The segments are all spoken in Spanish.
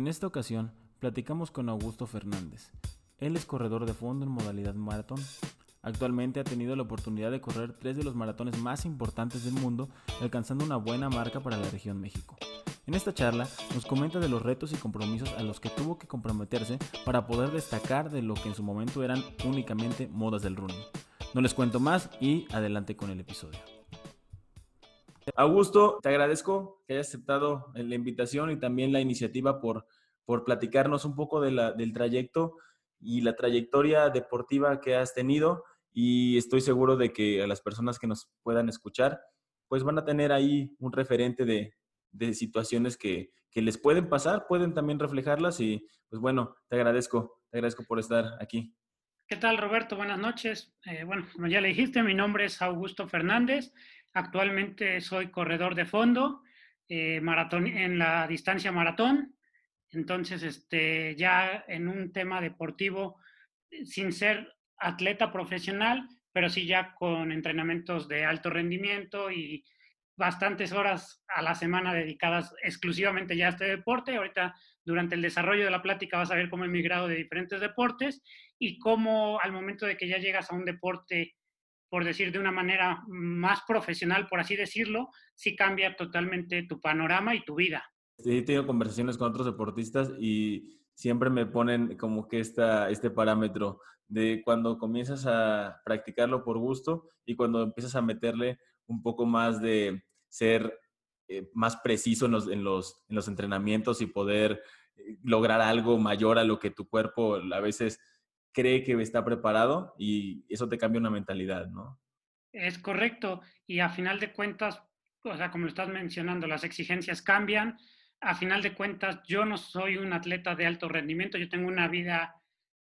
En esta ocasión, platicamos con Augusto Fernández. Él es corredor de fondo en modalidad maratón. Actualmente ha tenido la oportunidad de correr tres de los maratones más importantes del mundo, alcanzando una buena marca para la región México. En esta charla nos comenta de los retos y compromisos a los que tuvo que comprometerse para poder destacar de lo que en su momento eran únicamente modas del running. No les cuento más y adelante con el episodio. Augusto, te agradezco que hayas aceptado la invitación y también la iniciativa por, por platicarnos un poco de la, del trayecto y la trayectoria deportiva que has tenido y estoy seguro de que a las personas que nos puedan escuchar, pues van a tener ahí un referente de, de situaciones que, que, les pueden pasar, pueden también reflejarlas y pues bueno, te agradezco, te agradezco por estar aquí. ¿Qué tal Roberto? Buenas noches. Eh, bueno, como ya le dijiste, mi nombre es Augusto Fernández. Actualmente soy corredor de fondo eh, maratón, en la distancia maratón. Entonces, este, ya en un tema deportivo, sin ser atleta profesional, pero sí ya con entrenamientos de alto rendimiento y bastantes horas a la semana dedicadas exclusivamente ya a este deporte. Ahorita, durante el desarrollo de la plática, vas a ver cómo he migrado de diferentes deportes y cómo al momento de que ya llegas a un deporte, por decir de una manera más profesional, por así decirlo, sí cambia totalmente tu panorama y tu vida. Sí, he tenido conversaciones con otros deportistas y siempre me ponen como que esta, este parámetro de cuando comienzas a practicarlo por gusto y cuando empiezas a meterle un poco más de ser eh, más preciso en los, en, los, en los entrenamientos y poder eh, lograr algo mayor a lo que tu cuerpo a veces cree que está preparado y eso te cambia una mentalidad, ¿no? Es correcto. Y a final de cuentas, o sea, como lo estás mencionando, las exigencias cambian, a final de cuentas, yo no soy un atleta de alto rendimiento, yo tengo una vida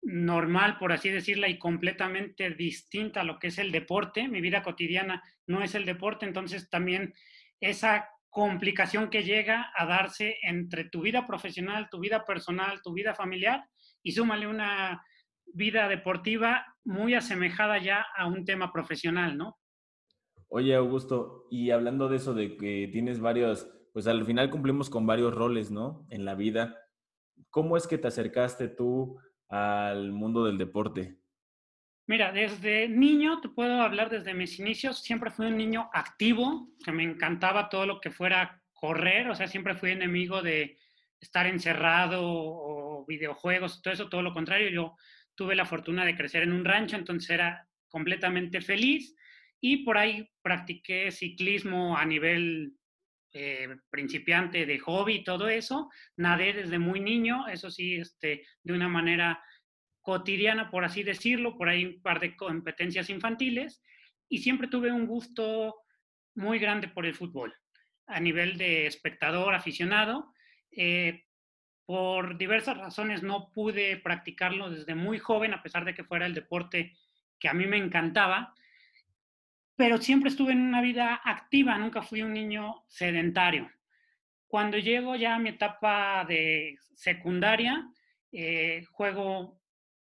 normal, por así decirla, y completamente distinta a lo que es el deporte. Mi vida cotidiana no es el deporte, entonces también esa complicación que llega a darse entre tu vida profesional, tu vida personal, tu vida familiar, y súmale una vida deportiva muy asemejada ya a un tema profesional, ¿no? Oye, Augusto, y hablando de eso, de que tienes varios pues al final cumplimos con varios roles, ¿no? En la vida. ¿Cómo es que te acercaste tú al mundo del deporte? Mira, desde niño, te puedo hablar desde mis inicios, siempre fui un niño activo, que me encantaba todo lo que fuera correr, o sea, siempre fui enemigo de estar encerrado o videojuegos, todo eso, todo lo contrario, yo tuve la fortuna de crecer en un rancho, entonces era completamente feliz y por ahí practiqué ciclismo a nivel eh, principiante de hobby, todo eso. Nadé desde muy niño, eso sí, este, de una manera cotidiana, por así decirlo, por ahí un par de competencias infantiles, y siempre tuve un gusto muy grande por el fútbol, a nivel de espectador, aficionado. Eh, por diversas razones no pude practicarlo desde muy joven, a pesar de que fuera el deporte que a mí me encantaba pero siempre estuve en una vida activa, nunca fui un niño sedentario. Cuando llego ya a mi etapa de secundaria, eh, juego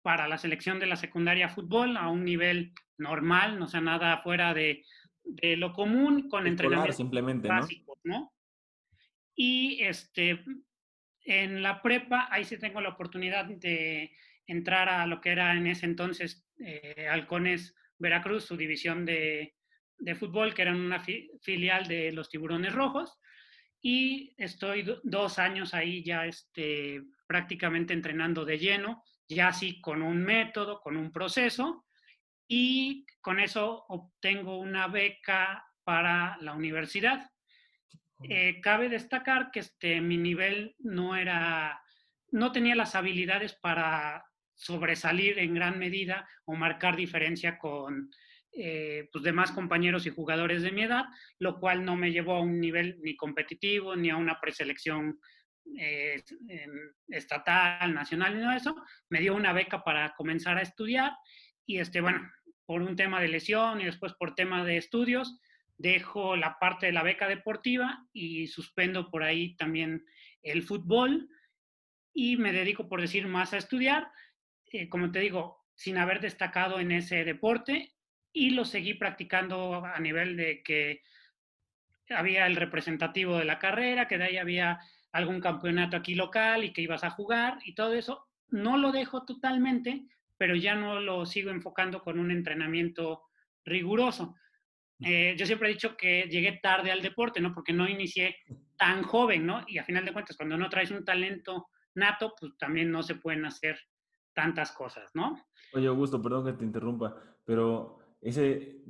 para la selección de la secundaria fútbol a un nivel normal, no sea nada fuera de, de lo común, con entrenamientos simplemente, básicos, ¿no? Y este, en la prepa, ahí sí tengo la oportunidad de entrar a lo que era en ese entonces eh, Halcones Veracruz, su división de, de fútbol, que eran una filial de los Tiburones Rojos. Y estoy dos años ahí ya este, prácticamente entrenando de lleno, ya así con un método, con un proceso. Y con eso obtengo una beca para la universidad. Eh, cabe destacar que este, mi nivel no era, no tenía las habilidades para sobresalir en gran medida o marcar diferencia con eh, pues demás compañeros y jugadores de mi edad, lo cual no me llevó a un nivel ni competitivo ni a una preselección eh, estatal, nacional, ni nada de eso. Me dio una beca para comenzar a estudiar y, este, bueno, por un tema de lesión y después por tema de estudios, dejo la parte de la beca deportiva y suspendo por ahí también el fútbol y me dedico, por decir, más a estudiar. Eh, como te digo, sin haber destacado en ese deporte y lo seguí practicando a nivel de que había el representativo de la carrera, que de ahí había algún campeonato aquí local y que ibas a jugar y todo eso. No lo dejo totalmente, pero ya no lo sigo enfocando con un entrenamiento riguroso. Eh, yo siempre he dicho que llegué tarde al deporte, ¿no? Porque no inicié tan joven, ¿no? Y a final de cuentas, cuando no traes un talento nato, pues también no se pueden hacer tantas cosas, ¿no? Oye, Augusto, perdón que te interrumpa, pero ese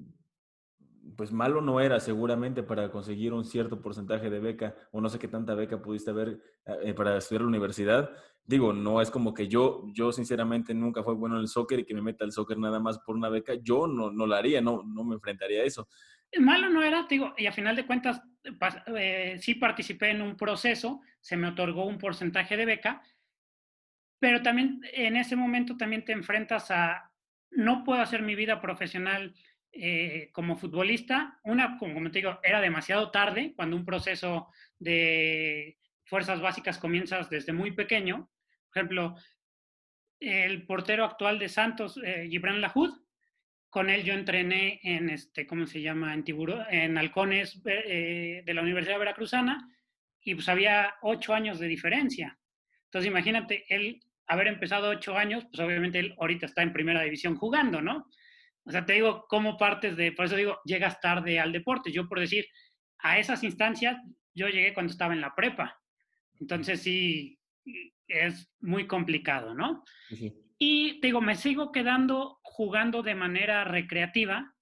pues malo no era seguramente para conseguir un cierto porcentaje de beca o no sé qué tanta beca pudiste haber eh, para estudiar la universidad. Digo, no es como que yo, yo sinceramente nunca fui bueno en el soccer y que me meta al soccer nada más por una beca. Yo no, no lo haría, no, no me enfrentaría a eso. Malo no era, digo, y a final de cuentas eh, sí participé en un proceso, se me otorgó un porcentaje de beca, pero también en ese momento también te enfrentas a, no puedo hacer mi vida profesional eh, como futbolista, una, como te digo, era demasiado tarde cuando un proceso de fuerzas básicas comienzas desde muy pequeño. Por ejemplo, el portero actual de Santos, eh, Gibran Lahud, con él yo entrené en, este, ¿cómo se llama? En, Tiburón, en Halcones eh, de la Universidad Veracruzana y pues había ocho años de diferencia. Entonces imagínate, él haber empezado ocho años, pues obviamente él ahorita está en primera división jugando, ¿no? O sea, te digo, ¿cómo partes de, por eso digo, llegas tarde al deporte? Yo por decir, a esas instancias, yo llegué cuando estaba en la prepa. Entonces sí, es muy complicado, ¿no? Y te digo, me sigo quedando jugando de manera recreativa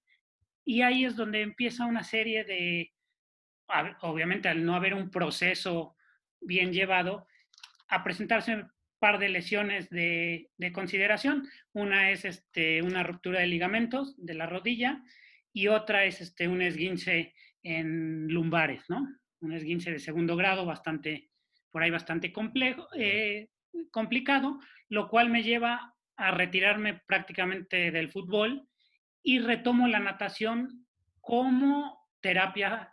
y ahí es donde empieza una serie de, obviamente al no haber un proceso bien llevado, a presentarse par de lesiones de, consideración. Una es este, una ruptura de ligamentos de la rodilla y otra es este, un esguince en lumbares, ¿no? Un esguince de segundo grado bastante, por ahí bastante complejo, eh, complicado, lo cual me lleva a retirarme prácticamente del fútbol y retomo la natación como terapia,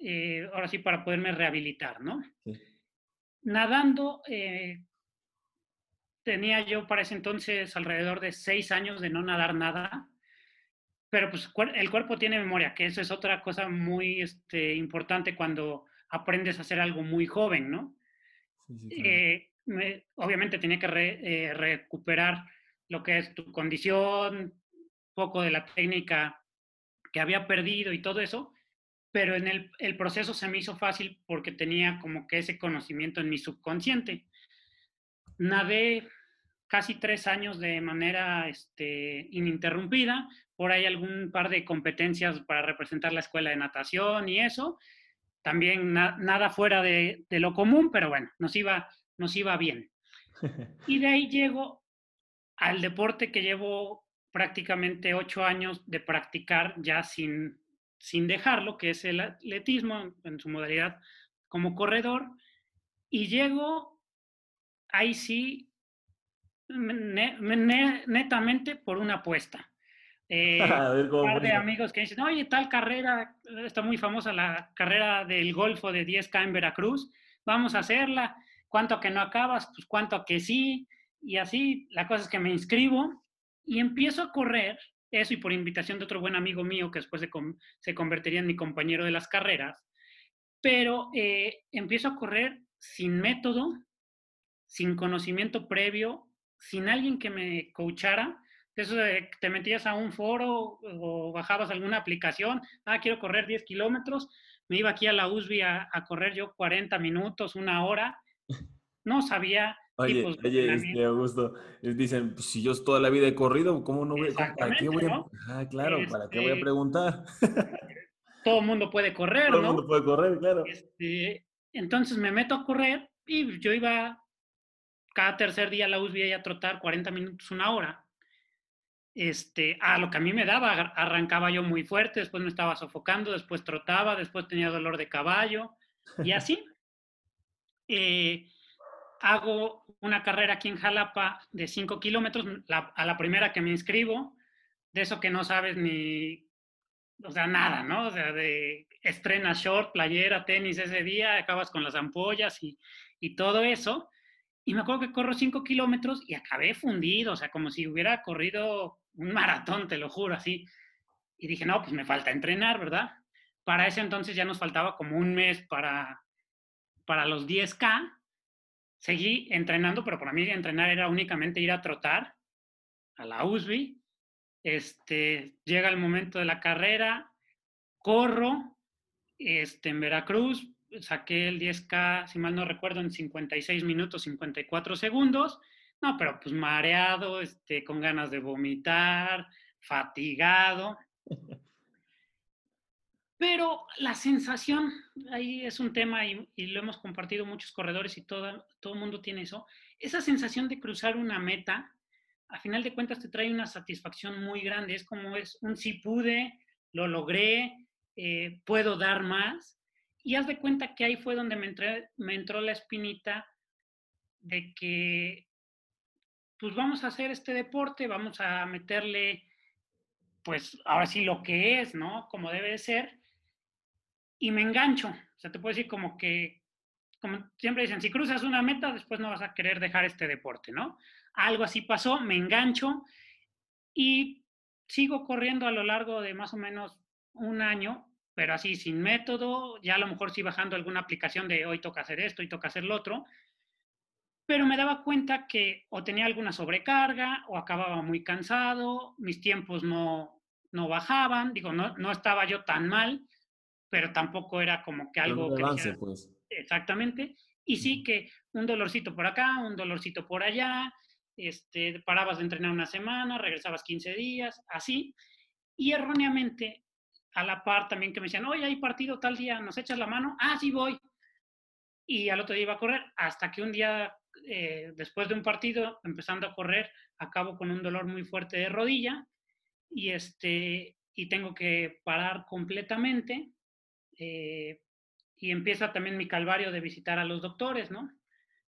eh, ahora sí, para poderme rehabilitar, ¿no? Nadando, eh, tenía yo para ese entonces alrededor de seis años de no nadar nada, pero pues el cuerpo tiene memoria, que eso es otra cosa muy este, importante cuando aprendes a hacer algo muy joven, ¿no? Eh, obviamente tenía que eh, recuperar lo que es tu condición, poco de la técnica que había perdido y todo eso, pero en el, el proceso se me hizo fácil porque tenía como que ese conocimiento en mi subconsciente nadé casi tres años de manera este, ininterrumpida, por ahí algún par de competencias para representar la escuela de natación y eso, también nada fuera de, lo común, pero bueno, nos iba, nos iba bien. Y de ahí llego al deporte que llevo prácticamente ocho años de practicar ya sin, sin dejarlo, que es el atletismo en su modalidad como corredor, y llego ahí sí, netamente por una apuesta. Eh, un par de amigos que dicen, oye, tal carrera, está muy famosa la carrera del Golfo de 10K en Veracruz, vamos a hacerla, cuánto que no acabas, pues cuánto que sí, y así, la cosa es que me inscribo y empiezo a correr, eso y por invitación de otro buen amigo mío que después se, se convertiría en mi compañero de las carreras, pero eh, empiezo a correr sin método, sin conocimiento previo, sin alguien que me coachara. Eso de que te metías a un foro o bajabas alguna aplicación, ah, quiero correr 10 kilómetros, me iba aquí a la USB a, correr yo 40 minutos, una hora, no sabía. Oye, oye este, Augusto, dicen, pues, si yo toda la vida he corrido, ¿cómo no voy, ¿para qué voy a, ah, claro, ¿para qué voy a este preguntar? todo el mundo puede correr, ¿no? Todo el mundo puede correr, claro. Este, entonces me meto a correr y yo iba cada tercer día la USB a trotar 40 minutos, una hora. Este, a lo que a mí me daba, arrancaba yo muy fuerte, después me estaba sofocando, después trotaba, después tenía dolor de caballo y así. Eh, hago una carrera aquí en Jalapa de 5 kilómetros, a la primera que me inscribo, de eso que no sabes ni, o sea, nada, ¿no? O sea, de estrena short, playera, tenis ese día, acabas con las ampollas y, y todo eso. Y me acuerdo que corro 5 kilómetros y acabé fundido, o sea, como si hubiera corrido un maratón, te lo juro, así. Y dije, no, pues me falta entrenar, ¿verdad? Para ese entonces ya nos faltaba como un mes para, para los 10K, seguí entrenando, pero para mí entrenar era únicamente ir a trotar a la USB. Este, llega el momento de la carrera, corro este, en Veracruz, saqué el 10K, si mal no recuerdo, en 56 minutos, 54 segundos. No, pero pues mareado, este, con ganas de vomitar, fatigado. Pero la sensación, ahí es un tema y, lo hemos compartido muchos corredores y todo, todo el mundo tiene eso, esa sensación de cruzar una meta, a final de cuentas te trae una satisfacción muy grande, es como es un sí pude, lo logré, eh, puedo dar más, y haz de cuenta que ahí fue donde me, entró la espinita de que, pues vamos a hacer este deporte, vamos a meterle, pues ahora sí lo que es, ¿no? Como debe de ser y me engancho. O sea, te puedo decir como que, como siempre dicen, si cruzas una meta, después no vas a querer dejar este deporte, ¿no? Algo así pasó, me engancho y sigo corriendo a lo largo de más o menos un año, pero así sin método, ya a lo mejor sí bajando alguna aplicación de hoy toca hacer esto, hoy toca hacer lo otro, pero me daba cuenta que o tenía alguna sobrecarga o acababa muy cansado, mis tiempos no, no bajaban, digo, no, no estaba yo tan mal, pero tampoco era como que algo que... pues. Exactamente. Y sí que un dolorcito por acá, un dolorcito por allá, este, parabas de entrenar una semana, regresabas 15 días, así. Y erróneamente, a la par también que me decían, oye, hay partido tal día, ¿nos echas la mano? Ah, sí voy. Y al otro día iba a correr, hasta que un día, eh, después de un partido, empezando a correr, acabo con un dolor muy fuerte de rodilla y, este, y tengo que parar completamente eh, y empieza también mi calvario de visitar a los doctores, ¿no?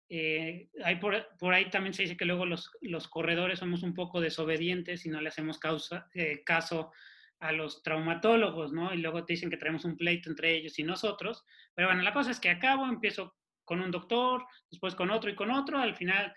Eh, hay por, ahí también se dice que luego los, los, corredores somos un poco desobedientes y no le hacemos causa, eh, caso a los traumatólogos, ¿no? Y luego te dicen que traemos un pleito entre ellos y nosotros. Pero bueno, la cosa es que acabo, empiezo con un doctor, después con otro y con otro, al final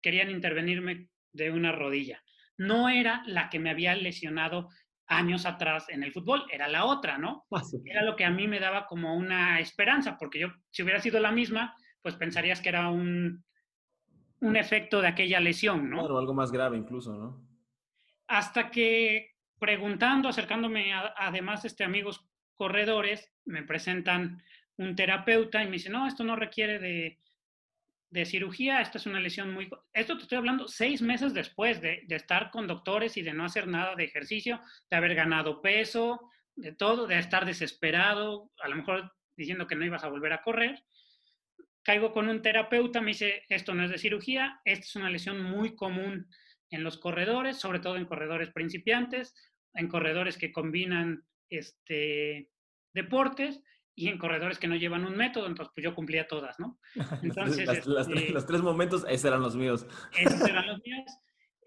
querían intervenirme de una rodilla. No era la que me había lesionado años atrás en el fútbol, era la otra, ¿no? Ah, era lo que a mí me daba como una esperanza, porque yo, si hubiera sido la misma, pues pensarías que era un, un efecto de aquella lesión, ¿no? Claro, algo más grave incluso, ¿no? Hasta que preguntando, acercándome a, además este, amigos corredores, me presentan un terapeuta y me dice, no, esto no requiere de, de cirugía, esta es una lesión muy... Esto te estoy hablando seis meses después de, estar con doctores y de no hacer nada de ejercicio, de haber ganado peso, de todo, de estar desesperado, a lo mejor diciendo que no ibas a volver a correr. Caigo con un terapeuta, me dice, esto no es de cirugía, esta es una lesión muy común en los corredores, sobre todo en corredores principiantes, en corredores que combinan este, deportes y en corredores que no llevan un método, entonces pues yo cumplía todas, ¿no? Entonces, este los tres momentos, esos eran los míos. Esos eran los míos.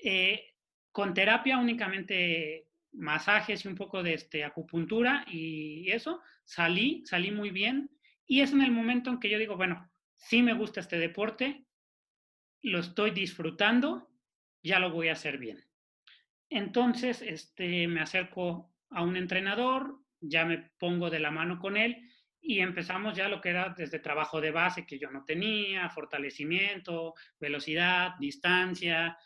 Eh, con terapia únicamente masajes y un poco de este, acupuntura y eso, salí, salí muy bien y es en el momento en que yo digo, bueno, sí me gusta este deporte, lo estoy disfrutando, ya lo voy a hacer bien. Entonces, este, me acerco a un entrenador, ya me pongo de la mano con él y empezamos ya lo que era desde trabajo de base que yo no tenía, fortalecimiento, velocidad, distancia,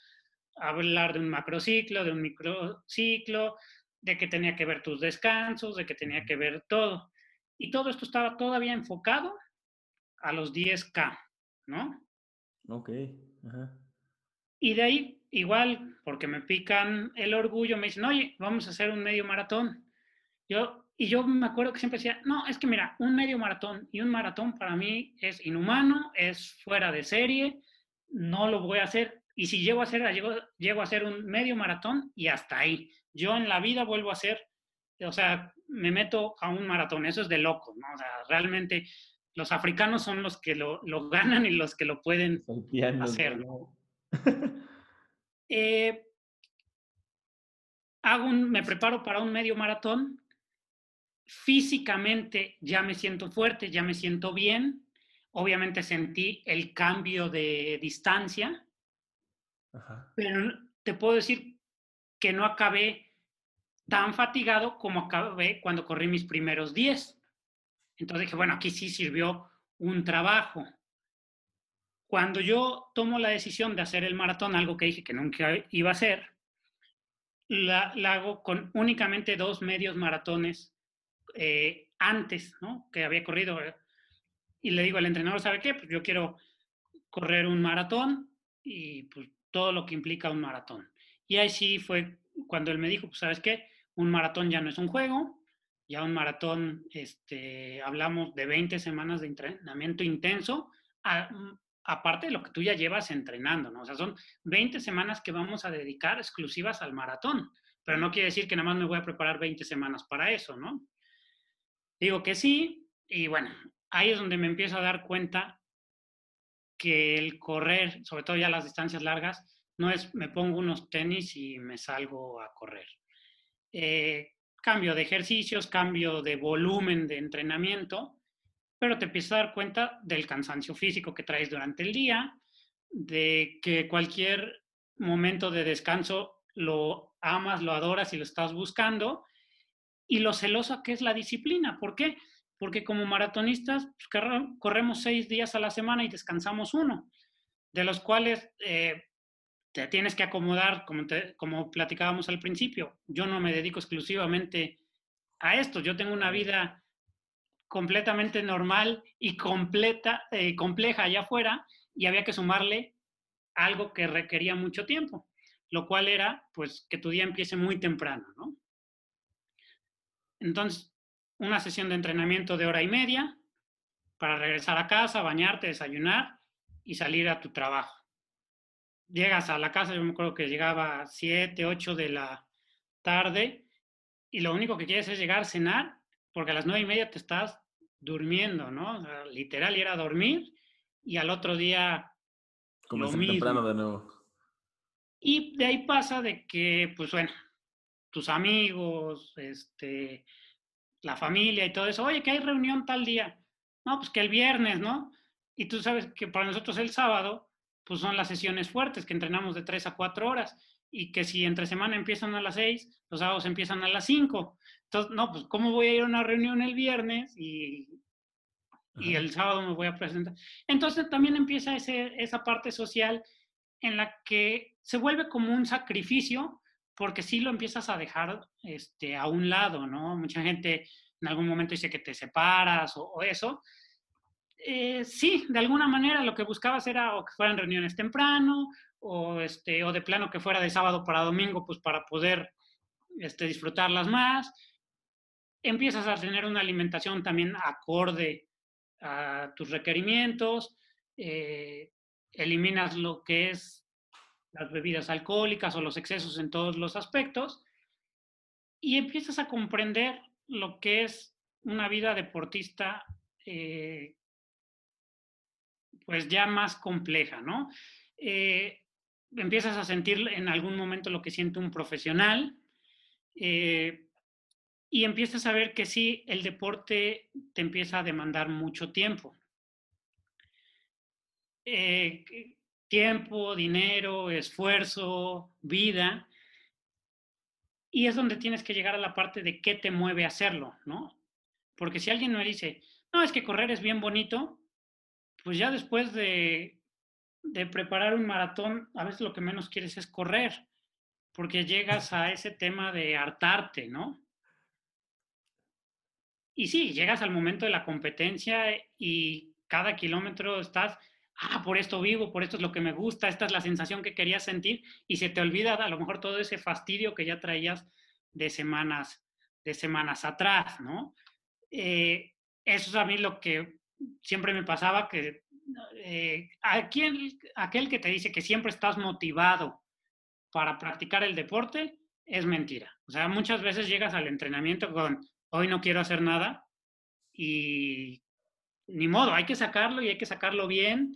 hablar de un macrociclo, de un microciclo, de que tenía que ver tus descansos, de que tenía que ver todo. Y todo esto estaba todavía enfocado a los 10K, ¿no? Ok. Y de ahí, igual, porque me pican el orgullo, me dicen, oye, vamos a hacer un medio maratón. Yo y yo me acuerdo que siempre decía, no, es que mira, un medio maratón y un maratón para mí es inhumano, es fuera de serie, no lo voy a hacer. Y si llego a hacer, llego, llego a hacer un medio maratón y hasta ahí. Yo en la vida vuelvo a hacer, o sea, me meto a un maratón, eso es de loco, ¿no? O sea, realmente los africanos son los que lo, lo ganan y los que lo pueden hacer. ¿no? Eh, hago un, me preparo para un medio maratón físicamente ya me siento fuerte, ya me siento bien. Obviamente sentí el cambio de distancia, pero te puedo decir que no acabé tan fatigado como acabé cuando corrí mis primeros 10. Entonces dije, bueno, aquí sí sirvió un trabajo. Cuando yo tomo la decisión de hacer el maratón, algo que dije que nunca iba a hacer, la, hago con únicamente dos medios maratones eh, antes, ¿no? Que había corrido. Y le digo al entrenador, ¿sabe qué? Pues yo quiero correr un maratón y pues todo lo que implica un maratón. Y ahí sí fue cuando él me dijo, pues sabes qué, un maratón ya no es un juego, ya un maratón, este, hablamos de 20 semanas de entrenamiento intenso, aparte de lo que tú ya llevas entrenando, ¿no? O sea, son 20 semanas que vamos a dedicar exclusivas al maratón, pero no quiere decir que nada más me voy a preparar 20 semanas para eso, ¿no? Digo que sí, y bueno, ahí es donde me empiezo a dar cuenta que el correr, sobre todo ya las distancias largas, no es me pongo unos tenis y me salgo a correr. Eh, cambio de ejercicios, cambio de volumen de entrenamiento, pero te empiezas a dar cuenta del cansancio físico que traes durante el día, de que cualquier momento de descanso lo amas, lo adoras y lo estás buscando, y lo celoso que es la disciplina. ¿Por qué? Porque como maratonistas pues, corremos seis días a la semana y descansamos uno, de los cuales eh, te tienes que acomodar, como, como platicábamos al principio. Yo no me dedico exclusivamente a esto, yo tengo una vida completamente normal y completa, eh, compleja allá afuera y había que sumarle algo que requería mucho tiempo, lo cual era pues que tu día empiece muy temprano, ¿no? Entonces, una sesión de entrenamiento de hora y media para regresar a casa, bañarte, desayunar y salir a tu trabajo llegas a la casa, yo me acuerdo que llegaba a 7, 8 de la tarde y lo único que quieres es llegar a cenar porque a las nueve y media te estás durmiendo, ¿no? literal, y era dormir y al otro día lo mismo. temprano de nuevo. Y de ahí pasa de que, pues bueno, tus amigos, este, la familia y todo eso, oye, que hay reunión tal día. No, pues que el viernes, ¿no? Y tú sabes que para nosotros el sábado pues son las sesiones fuertes que entrenamos de 3 a 4 horas y que si entre semana empiezan a las 6, los sábados empiezan a las 5. Entonces, no, pues ¿cómo voy a ir a una reunión el viernes y, y el sábado me voy a presentar? Entonces también empieza ese, esa parte social en la que se vuelve como un sacrificio porque sí lo empiezas a dejar este, a un lado, ¿no? Mucha gente en algún momento dice que te separas o, o eso, eh, sí, de alguna manera lo que buscabas era o que fueran reuniones temprano o, este, o de plano que fuera de sábado para domingo, pues para poder este, disfrutarlas más. Empiezas a tener una alimentación también acorde a tus requerimientos, eh, eliminas lo que es las bebidas alcohólicas o los excesos en todos los aspectos y empiezas a comprender lo que es una vida deportista eh, pues ya más compleja, ¿no? Eh, empiezas a sentir en algún momento lo que siente un profesional y empiezas a ver que sí, el deporte te empieza a demandar mucho tiempo. Eh, tiempo, dinero, esfuerzo, vida. Y es donde tienes que llegar a la parte de qué te mueve a hacerlo, ¿no? Porque si alguien me dice, no, es que correr es bien bonito, pues ya después de, preparar un maratón, a veces lo que menos quieres es correr, porque llegas a ese tema de hartarte, ¿no? Y sí, llegas al momento de la competencia y cada kilómetro estás, ah, por esto vivo, por esto es lo que me gusta, esta es la sensación que querías sentir y se te olvida a lo mejor todo ese fastidio que ya traías de semanas, de semanas atrás, ¿no? Eh, eso es a mí lo que siempre me pasaba que eh, aquel, aquel que te dice que siempre estás motivado para practicar el deporte es mentira. O sea, muchas veces llegas al entrenamiento con hoy no quiero hacer nada y ni modo, hay que sacarlo y hay que sacarlo bien.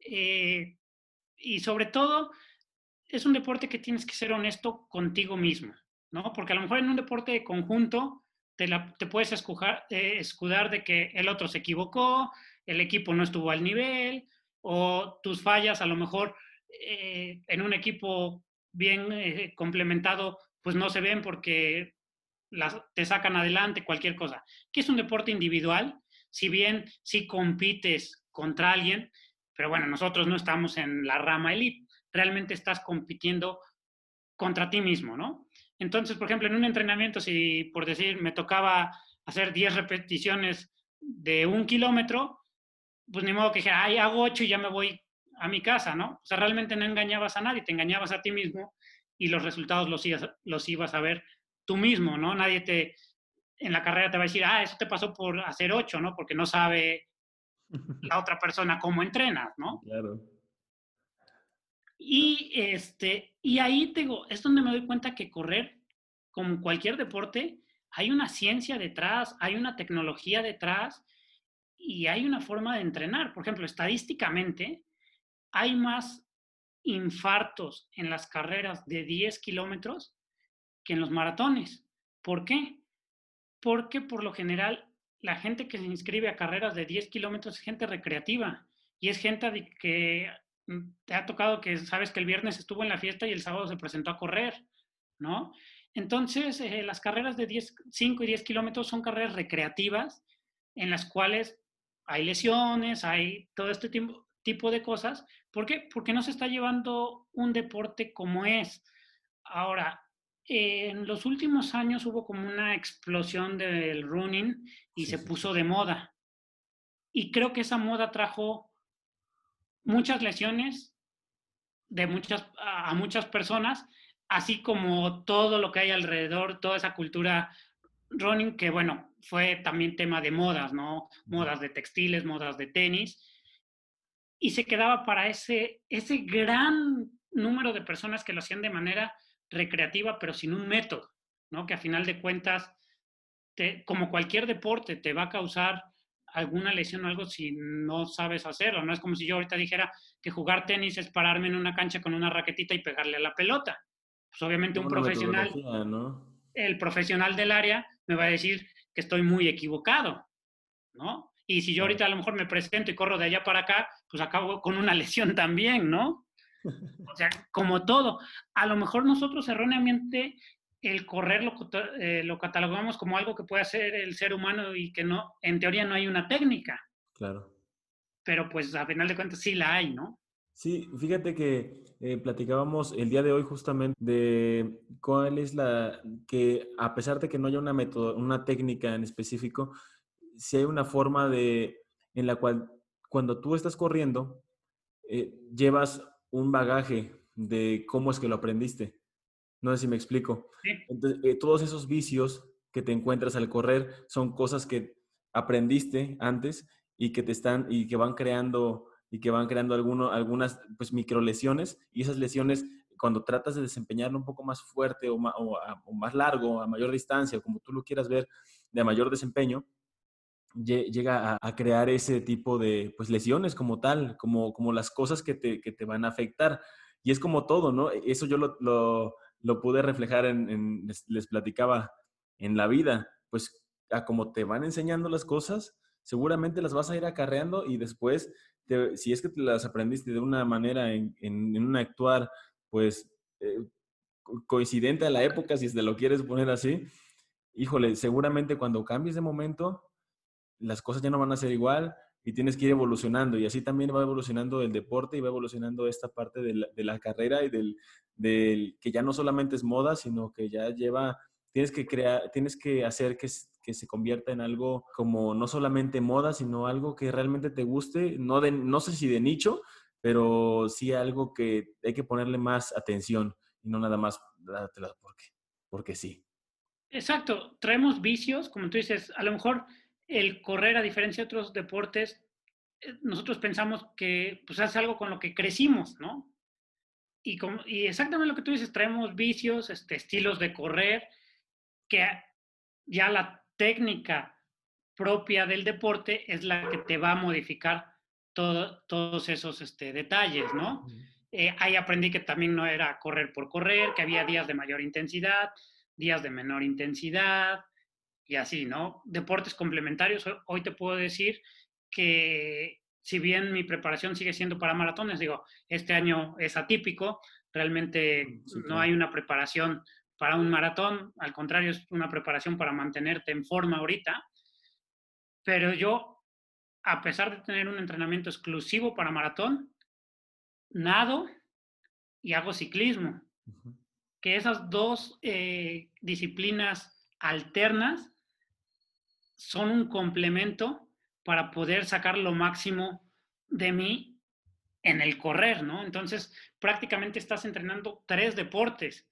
Eh, y sobre todo, es un deporte que tienes que ser honesto contigo mismo, ¿no? Porque a lo mejor en un deporte de conjunto te, puedes eh, escudar de que el otro se equivocó, el equipo no estuvo al nivel, o tus fallas a lo mejor eh, en un equipo bien complementado, pues no se ven porque te sacan adelante cualquier cosa. Que es un deporte individual, si bien si compites contra alguien, pero bueno, nosotros no estamos en la rama elite, realmente estás compitiendo contra ti mismo, ¿no? Entonces, por ejemplo, en un entrenamiento, si por decir me tocaba hacer 10 repeticiones de un kilómetro, pues ni modo que dijera, ay, hago 8 y ya me voy a mi casa, ¿no? O sea, realmente no engañabas a nadie, te engañabas a ti mismo y los resultados los los ibas a ver tú mismo, ¿no? Nadie te, en la carrera te va a decir, ah, eso te pasó por hacer 8, ¿no? Porque no sabe la otra persona cómo entrenas, ¿no? Claro. Y, este, y ahí tengo, es donde me doy cuenta que correr, como cualquier deporte, hay una ciencia detrás, hay una tecnología detrás y hay una forma de entrenar. Por ejemplo, estadísticamente, hay más infartos en las carreras de 10 kilómetros que en los maratones. ¿Por qué? Porque por lo general la gente que se inscribe a carreras de 10 kilómetros es gente recreativa y es gente que mm, te ha tocado que sabes que el viernes estuvo en la fiesta y el sábado se presentó a correr, ¿no? Entonces, eh, las carreras de 10, 5 y 10 kilómetros son carreras recreativas en las cuales hay lesiones, hay todo este tipo, tipo de cosas. ¿Por qué? Porque no se está llevando un deporte como es. Ahora, en los últimos años hubo como una explosión del running y se puso de moda. Y creo que esa moda trajo muchas lesiones de muchas, a muchas personas así como todo lo que hay alrededor, toda esa cultura running, que bueno, fue también tema de modas, ¿no? Modas de textiles, modas de tenis, y se quedaba para ese, ese gran número de personas que lo hacían de manera recreativa, pero sin un método, ¿no? Que a final de cuentas, como cualquier deporte, te va a causar alguna lesión o algo si no sabes hacerlo. No es como si yo ahorita dijera que jugar tenis es pararme en una cancha con una raquetita y pegarle a la pelota pues obviamente un profesional, el profesional del área me va a decir que estoy muy equivocado, ¿no? Y si yo ahorita a lo mejor me presento y corro de allá para acá, pues acabo con una lesión también, ¿no? O sea, como todo. A lo mejor nosotros erróneamente el correr lo, eh, lo, catalogamos como algo que puede hacer el ser humano y que no, en teoría no hay una técnica. Claro. Pero pues a final de cuentas sí la hay, ¿no? Sí, fíjate que eh, platicábamos el día de hoy justamente de cuál es la que a pesar de que no haya una método, una técnica en específico, si hay una forma de en la cual cuando tú estás corriendo eh, llevas un bagaje de cómo es que lo aprendiste. No sé si me explico. Entonces, eh, todos esos vicios que te encuentras al correr son cosas que aprendiste antes y que te están y que van creando y que van creando alguno, algunas pues, micro lesiones y esas lesiones cuando tratas de desempeñarlo un poco más fuerte o, más largo, a mayor distancia, como tú lo quieras ver, de mayor desempeño, llega a, crear ese tipo de pues, lesiones como tal, como, como las cosas que te, que te van a afectar. Y es como todo, ¿no? E, eso yo lo, lo, lo pude reflejar en, les, platicaba, en la vida. Pues a como te van enseñando las cosas, seguramente las vas a ir acarreando y después si es que te las aprendiste de una manera en, en, un actuar, pues eh, coincidente a la época, si te lo quieres poner así, híjole, seguramente cuando cambies de momento, las cosas ya no van a ser igual y tienes que ir evolucionando. Y así también va evolucionando el deporte y va evolucionando esta parte de la, de la carrera y del, del, que ya no solamente es moda, sino que ya lleva, tienes que crear, tienes que hacer que que se convierta en algo como no solamente moda, sino algo que realmente te guste, no, de, no sé si de nicho, pero sí algo que hay que ponerle más atención y no nada más porque, porque sí. Exacto, traemos vicios, como tú dices, a lo mejor el correr, a diferencia de otros deportes, eh, nosotros pensamos que pues es algo con lo que crecimos, ¿no? Y, como, y exactamente lo que tú dices, traemos vicios, este, estilos de correr, que ya la técnica propia del deporte es la que te va a modificar todos esos este, detalles, ¿no? Eh, ahí aprendí que también no era correr por correr, que había días de mayor intensidad, días de menor intensidad y así, ¿no? Deportes complementarios. Hoy te puedo decir que si bien mi preparación sigue siendo para maratones, digo, este año es atípico, realmente no hay una preparación para un maratón, al contrario, es una preparación para mantenerte en forma ahorita. Pero yo a pesar de tener un entrenamiento exclusivo para maratón, nado y hago ciclismo. Que esas dos eh, disciplinas alternas son un complemento para poder sacar lo máximo de mí en el correr, ¿no? Entonces, prácticamente estás entrenando tres deportes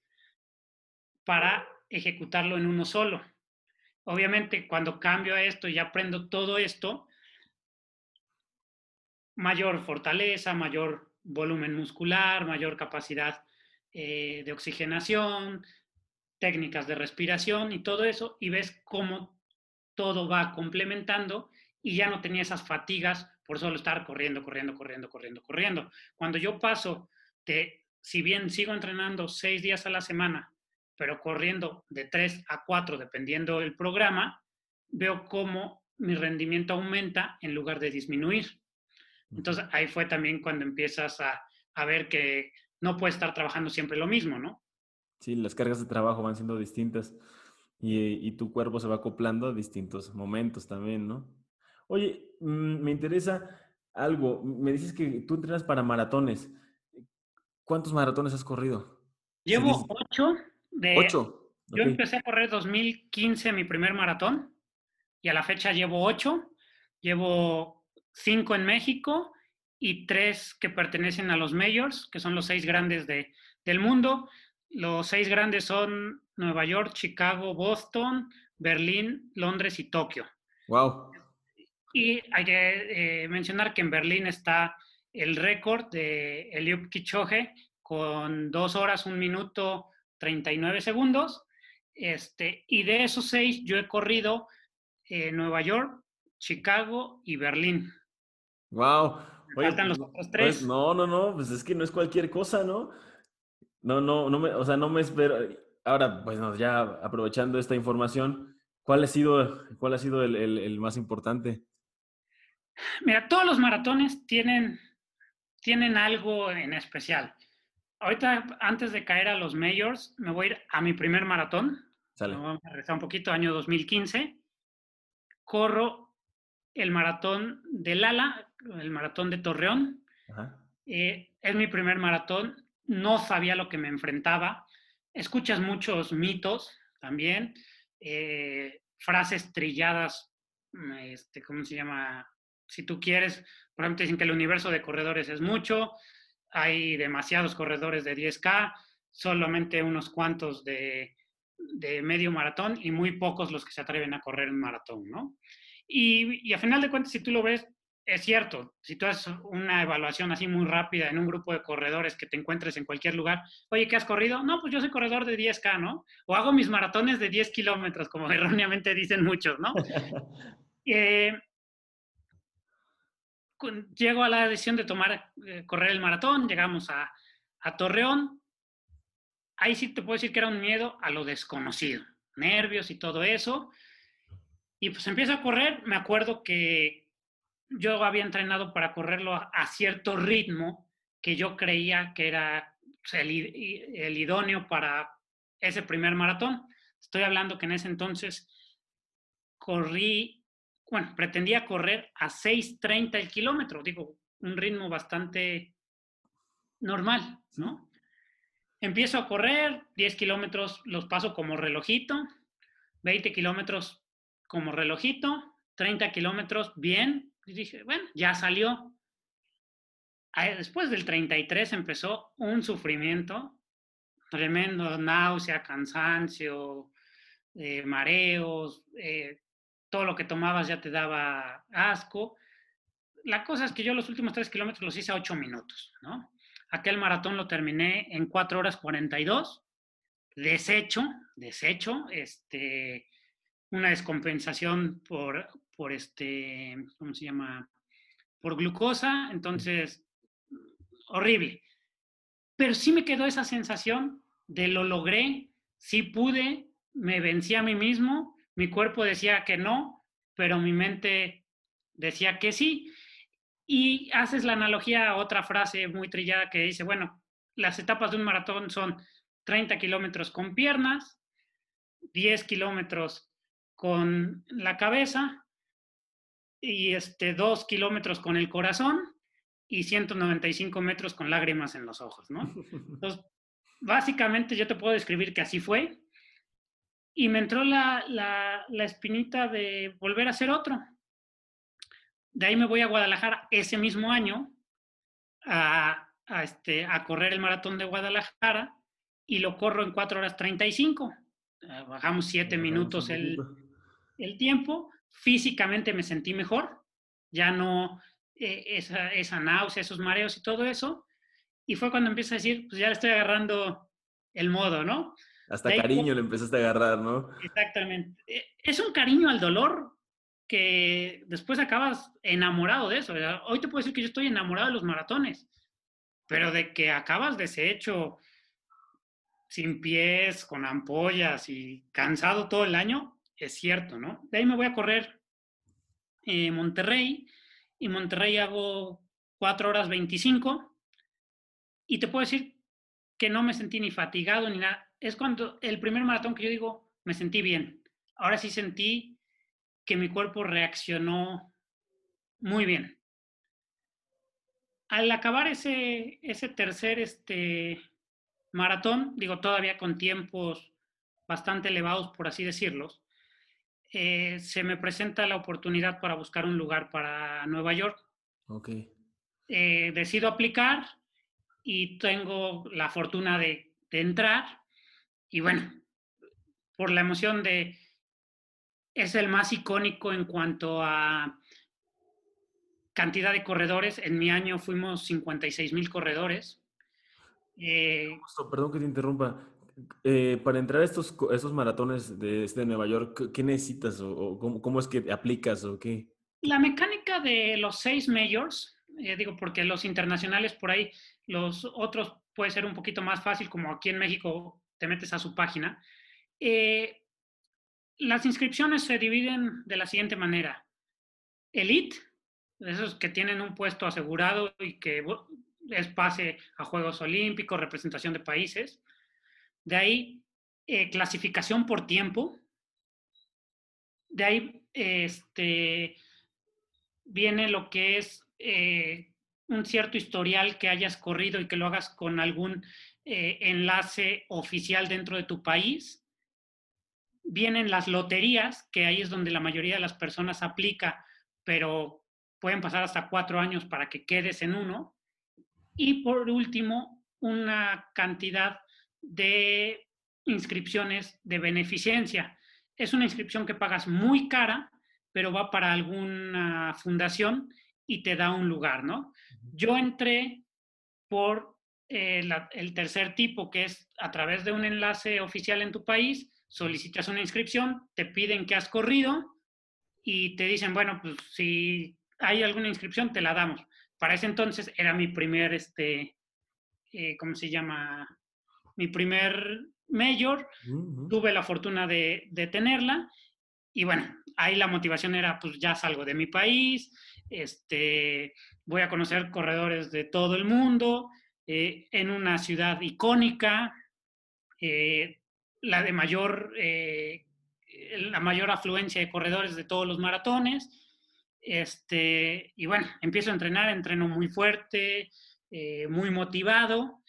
para ejecutarlo en uno solo. Obviamente, cuando cambio a esto y aprendo todo esto, mayor fortaleza, mayor volumen muscular, mayor capacidad eh, de oxigenación, técnicas de respiración y todo eso, y ves cómo todo va complementando y ya no tenía esas fatigas por solo estar corriendo, corriendo, corriendo, corriendo, corriendo. Cuando yo paso de, si bien sigo entrenando seis días a la semana, pero corriendo de tres a cuatro, dependiendo del programa, veo cómo mi rendimiento aumenta en lugar de disminuir. Entonces ahí fue también cuando empiezas a, a ver que no puedes estar trabajando siempre lo mismo, ¿no? Sí, las cargas de trabajo van siendo distintas y, y tu cuerpo se va acoplando a distintos momentos también, ¿no? Oye, mm, me interesa algo. Me dices que tú entrenas para maratones. ¿Cuántos maratones has corrido? Llevo ocho. De, ¿Ocho? Yo empecé a correr 2015 mi primer maratón y a la fecha llevo ocho. Llevo cinco en México y tres que pertenecen a los majors, que son los seis grandes de, del mundo. Los seis grandes son Nueva York, Chicago, Boston, Berlín, Londres y Tokio. Wow. Y hay que eh, mencionar que en Berlín está el récord de Eliud Kichoge con dos horas, un minuto, 39 segundos. Este, y de esos seis, yo he corrido eh, Nueva York, Chicago y Berlín. Wow. faltan los otros tres. Pues, no, no, no, pues es que no es cualquier cosa, ¿no? No, no, no me, o sea, no me espero. Ahora, pues ya aprovechando esta información, ¿cuál ha sido, cuál ha sido el, el más importante? Mira, todos los maratones tienen, tienen algo en especial. Ahorita, antes de caer a los majors, me voy a ir a mi primer maratón. Vamos a regresar un poquito, año 2015. Corro el maratón de Lala, el maratón de Torreón. Eh, es mi primer maratón. No sabía lo que me enfrentaba. Escuchas muchos mitos también, eh, frases trilladas, este, ¿cómo se llama? si tú quieres, por ejemplo, dicen que el universo de corredores es mucho, hay demasiados corredores de 10K, solamente unos cuantos de, medio maratón y muy pocos los que se atreven a correr un maratón, ¿no? Y a final de cuentas, si tú lo ves, es cierto, si tú haces una evaluación así muy rápida en un grupo de corredores que te encuentres en cualquier lugar, oye, ¿qué has corrido? No, pues yo soy corredor de 10K, ¿no? O hago mis maratones de 10 kilómetros, como erróneamente dicen muchos, ¿no? eh, llego a la decisión de tomar, eh, correr el maratón, llegamos a, a Torreón. Ahí sí te puedo decir que era un miedo a lo desconocido, nervios y todo eso. Y pues empiezo a correr. Me acuerdo que yo había entrenado para correrlo a, cierto ritmo que yo creía que era el, el, idóneo para ese primer maratón. Estoy hablando que en ese entonces corrí bueno, pretendía correr a 6.30 el kilómetro, digo, un ritmo bastante normal, ¿no? Empiezo a correr, 10 kilómetros los paso como relojito, 20 kilómetros como relojito, 30 kilómetros bien, y dije, bueno, ya salió. Después del 33 empezó un sufrimiento tremendo, náusea, cansancio, eh, mareos, eh, todo lo que tomabas ya te daba asco. La cosa es que yo los últimos tres kilómetros los hice a ocho minutos, ¿no? Aquel maratón lo terminé en cuatro horas 42, deshecho, deshecho, este, una descompensación por, por este, ¿cómo se llama? Por glucosa, entonces, horrible. Pero sí me quedó esa sensación de lo logré, sí pude, me vencí a mí mismo mi cuerpo decía que no, pero mi mente decía que sí. Y haces la analogía a otra frase muy trillada que dice, bueno, las etapas de un maratón son 30 kilómetros con piernas, 10 kilómetros con la cabeza y este, dos kilómetros con el corazón y 195 metros con lágrimas en los ojos, ¿no? Entonces, básicamente yo te puedo describir que así fue. Y me entró la, la, la espinita de volver a hacer otro. De ahí me voy a Guadalajara ese mismo año a, a, este, a correr el maratón de Guadalajara y lo corro en 4 horas 35. Eh, bajamos 7 minutos el, el, tiempo. Físicamente me sentí mejor. Ya no eh, esa, esa náusea, esos mareos y todo eso. Y fue cuando empiezo a decir, pues ya le estoy agarrando el modo, ¿no? Hasta cariño le empezaste a agarrar, ¿no? Exactamente. Eh, es un cariño al dolor que después acabas enamorado de eso. Hoy te puedo decir que yo estoy enamorado de los maratones, pero de que acabas deshecho, sin pies, con ampollas y cansado todo el año, es cierto, ¿no? De ahí me voy a correr eh, Monterrey y Monterrey hago 4 horas 25 y te puedo decir que no me sentí ni fatigado ni nada. Es cuando el primer maratón que yo digo, me sentí bien. Ahora sí sentí que mi cuerpo reaccionó muy bien. Al acabar ese, ese tercer este, maratón, digo todavía con tiempos bastante elevados, por así decirlos, eh, se me presenta la oportunidad para buscar un lugar para Nueva York. Ok. Eh, decido aplicar y tengo la fortuna de, de entrar. Y bueno, por la emoción de, es el más icónico en cuanto a cantidad de corredores. En mi año fuimos 56 mil corredores. Eh, perdón que te interrumpa. Eh, para entrar a estos, estos maratones de, de, Nueva York, ¿qué necesitas o, cómo, cómo, es que aplicas o qué? La mecánica de los seis majors, eh, digo, porque los internacionales por ahí, los otros puede ser un poquito más fácil, como aquí en México te metes a su página. Eh, las inscripciones se dividen de la siguiente manera. Elite, esos que tienen un puesto asegurado y que es pase a Juegos Olímpicos, representación de países. De ahí, eh, clasificación por tiempo. De ahí este, viene lo que es eh, un cierto historial que hayas corrido y que lo hagas con algún eh, enlace oficial dentro de tu país. Vienen las loterías, que ahí es donde la mayoría de las personas aplica, pero pueden pasar hasta cuatro años para que quedes en uno. Y por último, una cantidad de inscripciones de beneficencia. Es una inscripción que pagas muy cara, pero va para alguna fundación y te da un lugar, ¿no? Yo entré por eh, la, el tercer tipo, que es a través de un enlace oficial en tu país, solicitas una inscripción, te piden que has corrido y te dicen, bueno, pues si hay alguna inscripción, te la damos. Para ese entonces era mi primer, este, eh, ¿cómo se llama? Mi primer mayor, tuve la fortuna de, de, tenerla y bueno, ahí la motivación era pues ya salgo de mi país, este, voy a conocer corredores de todo el mundo, eh, en una ciudad icónica, eh, la de mayor, eh, la mayor afluencia de corredores de todos los maratones. Este, y bueno, empiezo a entrenar, entreno muy fuerte, muy motivado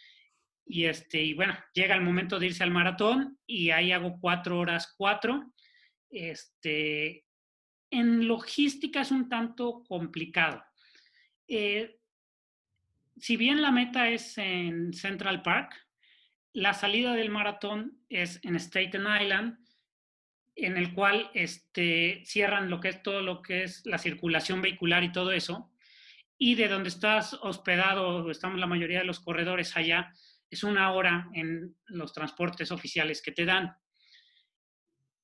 y, este, y bueno, llega el momento de irse al maratón y ahí hago cuatro horas cuatro. Este, en logística es un tanto complicado. Eh, si bien la meta es en Central Park, la salida del maratón es en Staten Island, en el cual este, cierran lo que es todo lo que es la circulación vehicular y todo eso. Y de donde estás hospedado, estamos la mayoría de los corredores allá, es una hora en los transportes oficiales que te dan.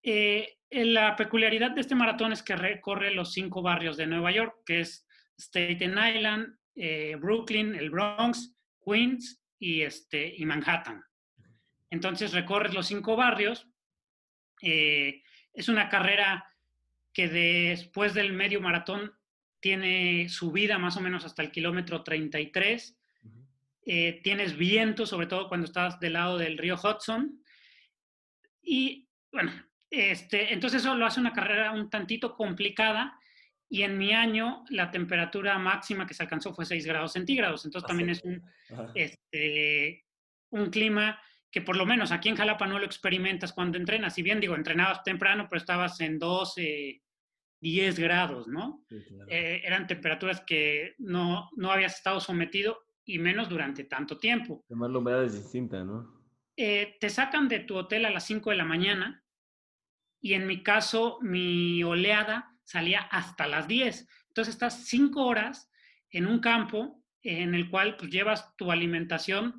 Eh, la peculiaridad de este maratón es que recorre los cinco barrios de Nueva York, que es Staten Island, eh, Brooklyn, el Bronx, Queens y, este, y Manhattan. Entonces recorres los cinco barrios. Eh, es una carrera que después del medio maratón tiene subida más o menos hasta el kilómetro 33 eh, tienes viento, sobre todo cuando estás del lado del río Hudson. Y bueno, este, entonces eso lo hace una carrera un tantito complicada y en mi año la temperatura máxima que se alcanzó fue 6 grados centígrados. Entonces también es un, este, un clima que por lo menos aquí en Jalapa no lo experimentas cuando entrenas. Si bien digo, entrenabas temprano, pero estabas en 12, 10 grados, ¿no? Eh, eran temperaturas que no, no habías estado sometido y menos durante tanto tiempo. Además la humedad es distinta, ¿no? Eh, te sacan de tu hotel a las 5 de la mañana y en mi caso mi oleada salía hasta las 10. Entonces estás 5 horas en un campo en el cual pues, llevas tu alimentación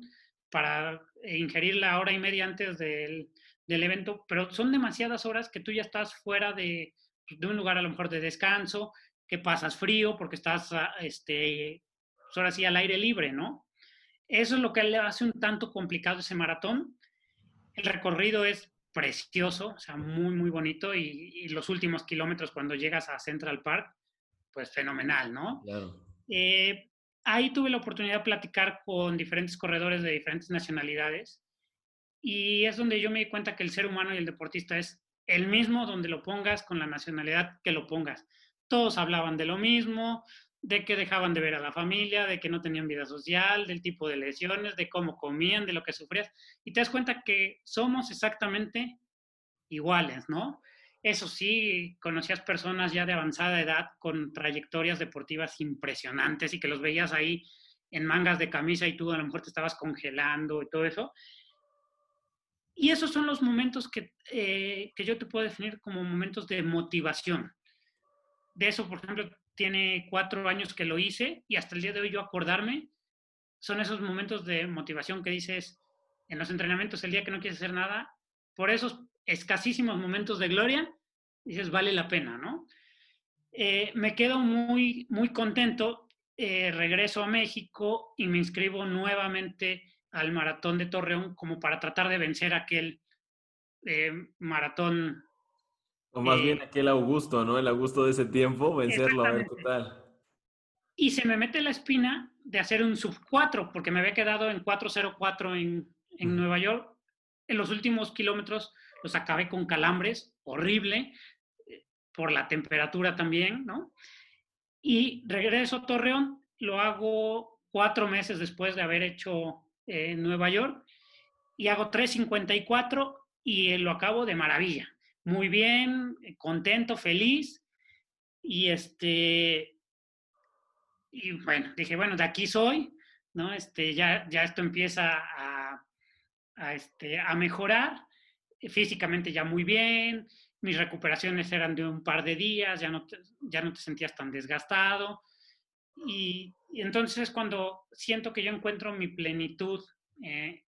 para ingerir la hora y media antes del, del, evento, pero son demasiadas horas que tú ya estás fuera de, pues, de, un lugar a lo mejor de descanso, que pasas frío porque estás, ah, este, pues, ahora sí, al aire libre, ¿no? Eso es lo que le hace un tanto complicado ese maratón. El recorrido es precioso, o sea, muy, muy bonito. Y, los últimos kilómetros cuando llegas a Central Park, pues fenomenal, ¿no? Claro. Eh, ahí tuve la oportunidad de platicar con diferentes corredores de diferentes nacionalidades y es donde yo me di cuenta que el ser humano y el deportista es el mismo donde lo pongas con la nacionalidad que lo pongas. Todos hablaban de lo mismo, de que dejaban de ver a la familia, de que no tenían vida social, del tipo de lesiones, de cómo comían, de lo que sufrías. Y te das cuenta que somos exactamente iguales, ¿no? Eso sí, conocías personas ya de avanzada edad con trayectorias deportivas impresionantes y que los veías ahí en mangas de camisa y tú a lo mejor te estabas congelando y todo eso. Y esos son los momentos que, eh, que yo te puedo definir como momentos de motivación. De eso, por ejemplo, tiene cuatro años que lo hice y hasta el día de hoy yo acordarme, son esos momentos de motivación que dices en los entrenamientos, el día que no quieres hacer nada, por esos escasísimos momentos de gloria, dices, vale la pena, ¿no? Eh, me quedo muy, muy contento, eh, regreso a México y me inscribo nuevamente al maratón de Torreón como para tratar de vencer aquel eh, maratón o más bien eh, aquel Augusto, ¿no? El Augusto de ese tiempo, vencerlo, a ver total. Y se me mete la espina de hacer un sub 4, porque me había quedado en 404 en, en Nueva York. En los últimos kilómetros los acabé con calambres, horrible, eh, por la temperatura también, ¿no? Y regreso a Torreón, lo hago cuatro meses después de haber hecho eh, Nueva York, y hago 354 y lo acabo de maravilla muy bien, eh, contento, feliz. Y este, y bueno, dije, bueno, de aquí soy, ¿no? Este, ya, ya esto empieza a, a, este, a mejorar, físicamente ya muy bien, mis recuperaciones eran de un par de días, ya no te, ya no te sentías tan desgastado. Y, y entonces cuando siento que yo encuentro mi plenitud eh,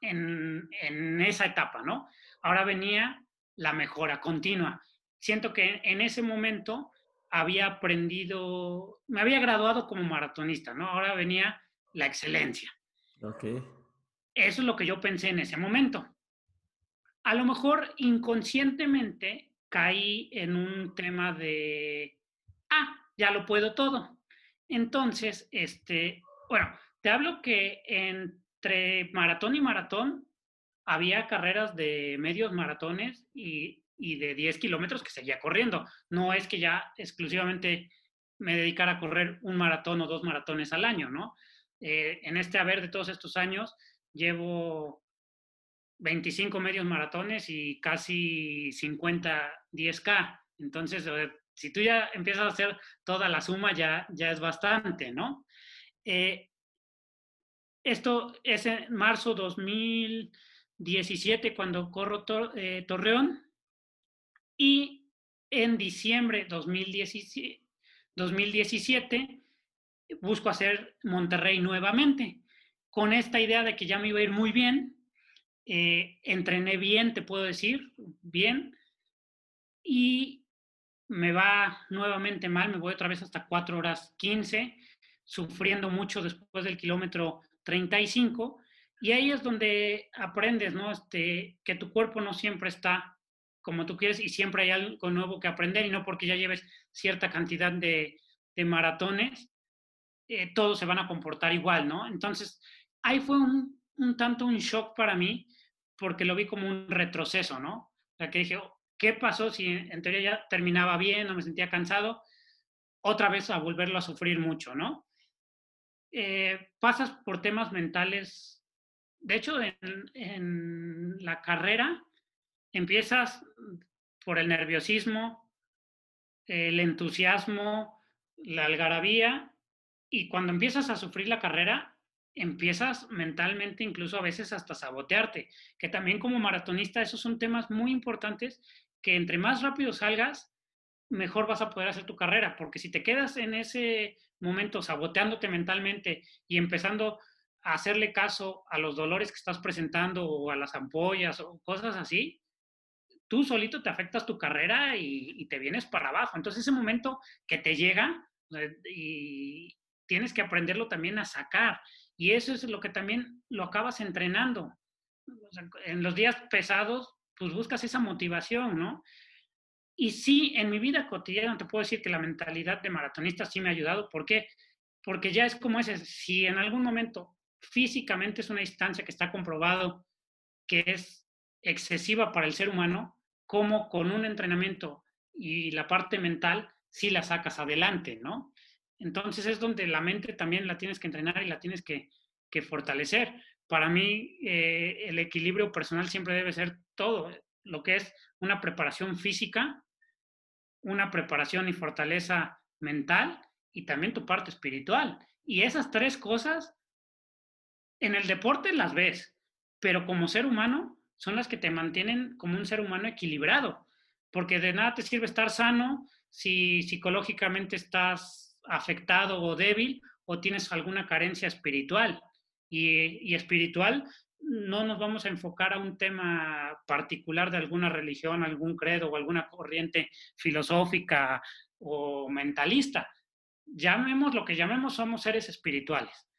en, en, esa etapa, ¿no? Ahora venía la mejora continua. Siento que en ese momento había aprendido, me había graduado como maratonista, ¿no? Ahora venía la excelencia. Ok. Eso es lo que yo pensé en ese momento. A lo mejor inconscientemente caí en un tema de, ah, ya lo puedo todo. Entonces, este, bueno, te hablo que entre maratón y maratón había carreras de medios maratones y, de 10 kilómetros que seguía corriendo. No es que ya exclusivamente me dedicara a correr un maratón o dos maratones al año, ¿no? Eh, en este haber de todos estos años llevo 25 medios maratones y casi 50 10K. Entonces, si tú ya empiezas a hacer toda la suma, ya, ya es bastante, ¿no? Eh, esto es en marzo 2000. 17 cuando corro eh, Torreón y en diciembre 2017, 2017 busco hacer Monterrey nuevamente con esta idea de que ya me iba a ir muy bien. Eh, entrené bien, te puedo decir, bien. Y me va nuevamente mal, me voy otra vez hasta 4 horas 15, sufriendo mucho después del kilómetro 35 y ahí es donde aprendes, ¿no? Este, que tu cuerpo no siempre está como tú quieres y siempre hay algo nuevo que aprender y no porque ya lleves cierta cantidad de, de maratones, eh, todos se van a comportar igual, ¿no? Entonces, ahí fue un, un, tanto un shock para mí porque lo vi como un retroceso, ¿no? O sea, que dije, ¿qué pasó si en teoría ya terminaba bien, no me sentía cansado? otra vez a volverlo a sufrir mucho, ¿no? Eh, pasas por temas mentales. De hecho, en, la carrera empiezas por el nerviosismo, el entusiasmo, la algarabía, y cuando empiezas a sufrir la carrera, empiezas mentalmente incluso a veces hasta sabotearte, que también como maratonista esos son temas muy importantes que entre más rápido salgas, mejor vas a poder hacer tu carrera, porque si te quedas en ese momento saboteándote mentalmente y empezando hacerle caso a los dolores que estás presentando o a las ampollas o cosas así, tú solito te afectas tu carrera y, te vienes para abajo. Entonces ese momento que te llega y tienes que aprenderlo también a sacar. Y eso es lo que también lo acabas entrenando. en los días pesados, pues buscas esa motivación, ¿no? Y sí, en mi vida cotidiana te puedo decir que la mentalidad de maratonista sí me ha ayudado. ¿Por qué? Porque ya es como ese, si en algún momento físicamente es una distancia que está comprobado que es excesiva para el ser humano, como con un entrenamiento y la parte mental sí la sacas adelante, ¿no? Entonces es donde la mente también la tienes que entrenar y la tienes que, fortalecer. Para mí eh, el equilibrio personal siempre debe ser todo, lo que es una preparación física, una preparación y fortaleza mental y también tu parte espiritual. Y esas tres cosas en el deporte las ves, pero como ser humano son las que te mantienen como un ser humano equilibrado, porque de nada te sirve estar sano si psicológicamente estás afectado o débil o tienes alguna carencia espiritual. Y, y espiritual no nos vamos a enfocar a un tema particular de alguna religión, algún credo o alguna corriente filosófica o mentalista. Llamemos lo que llamemos, somos seres espirituales.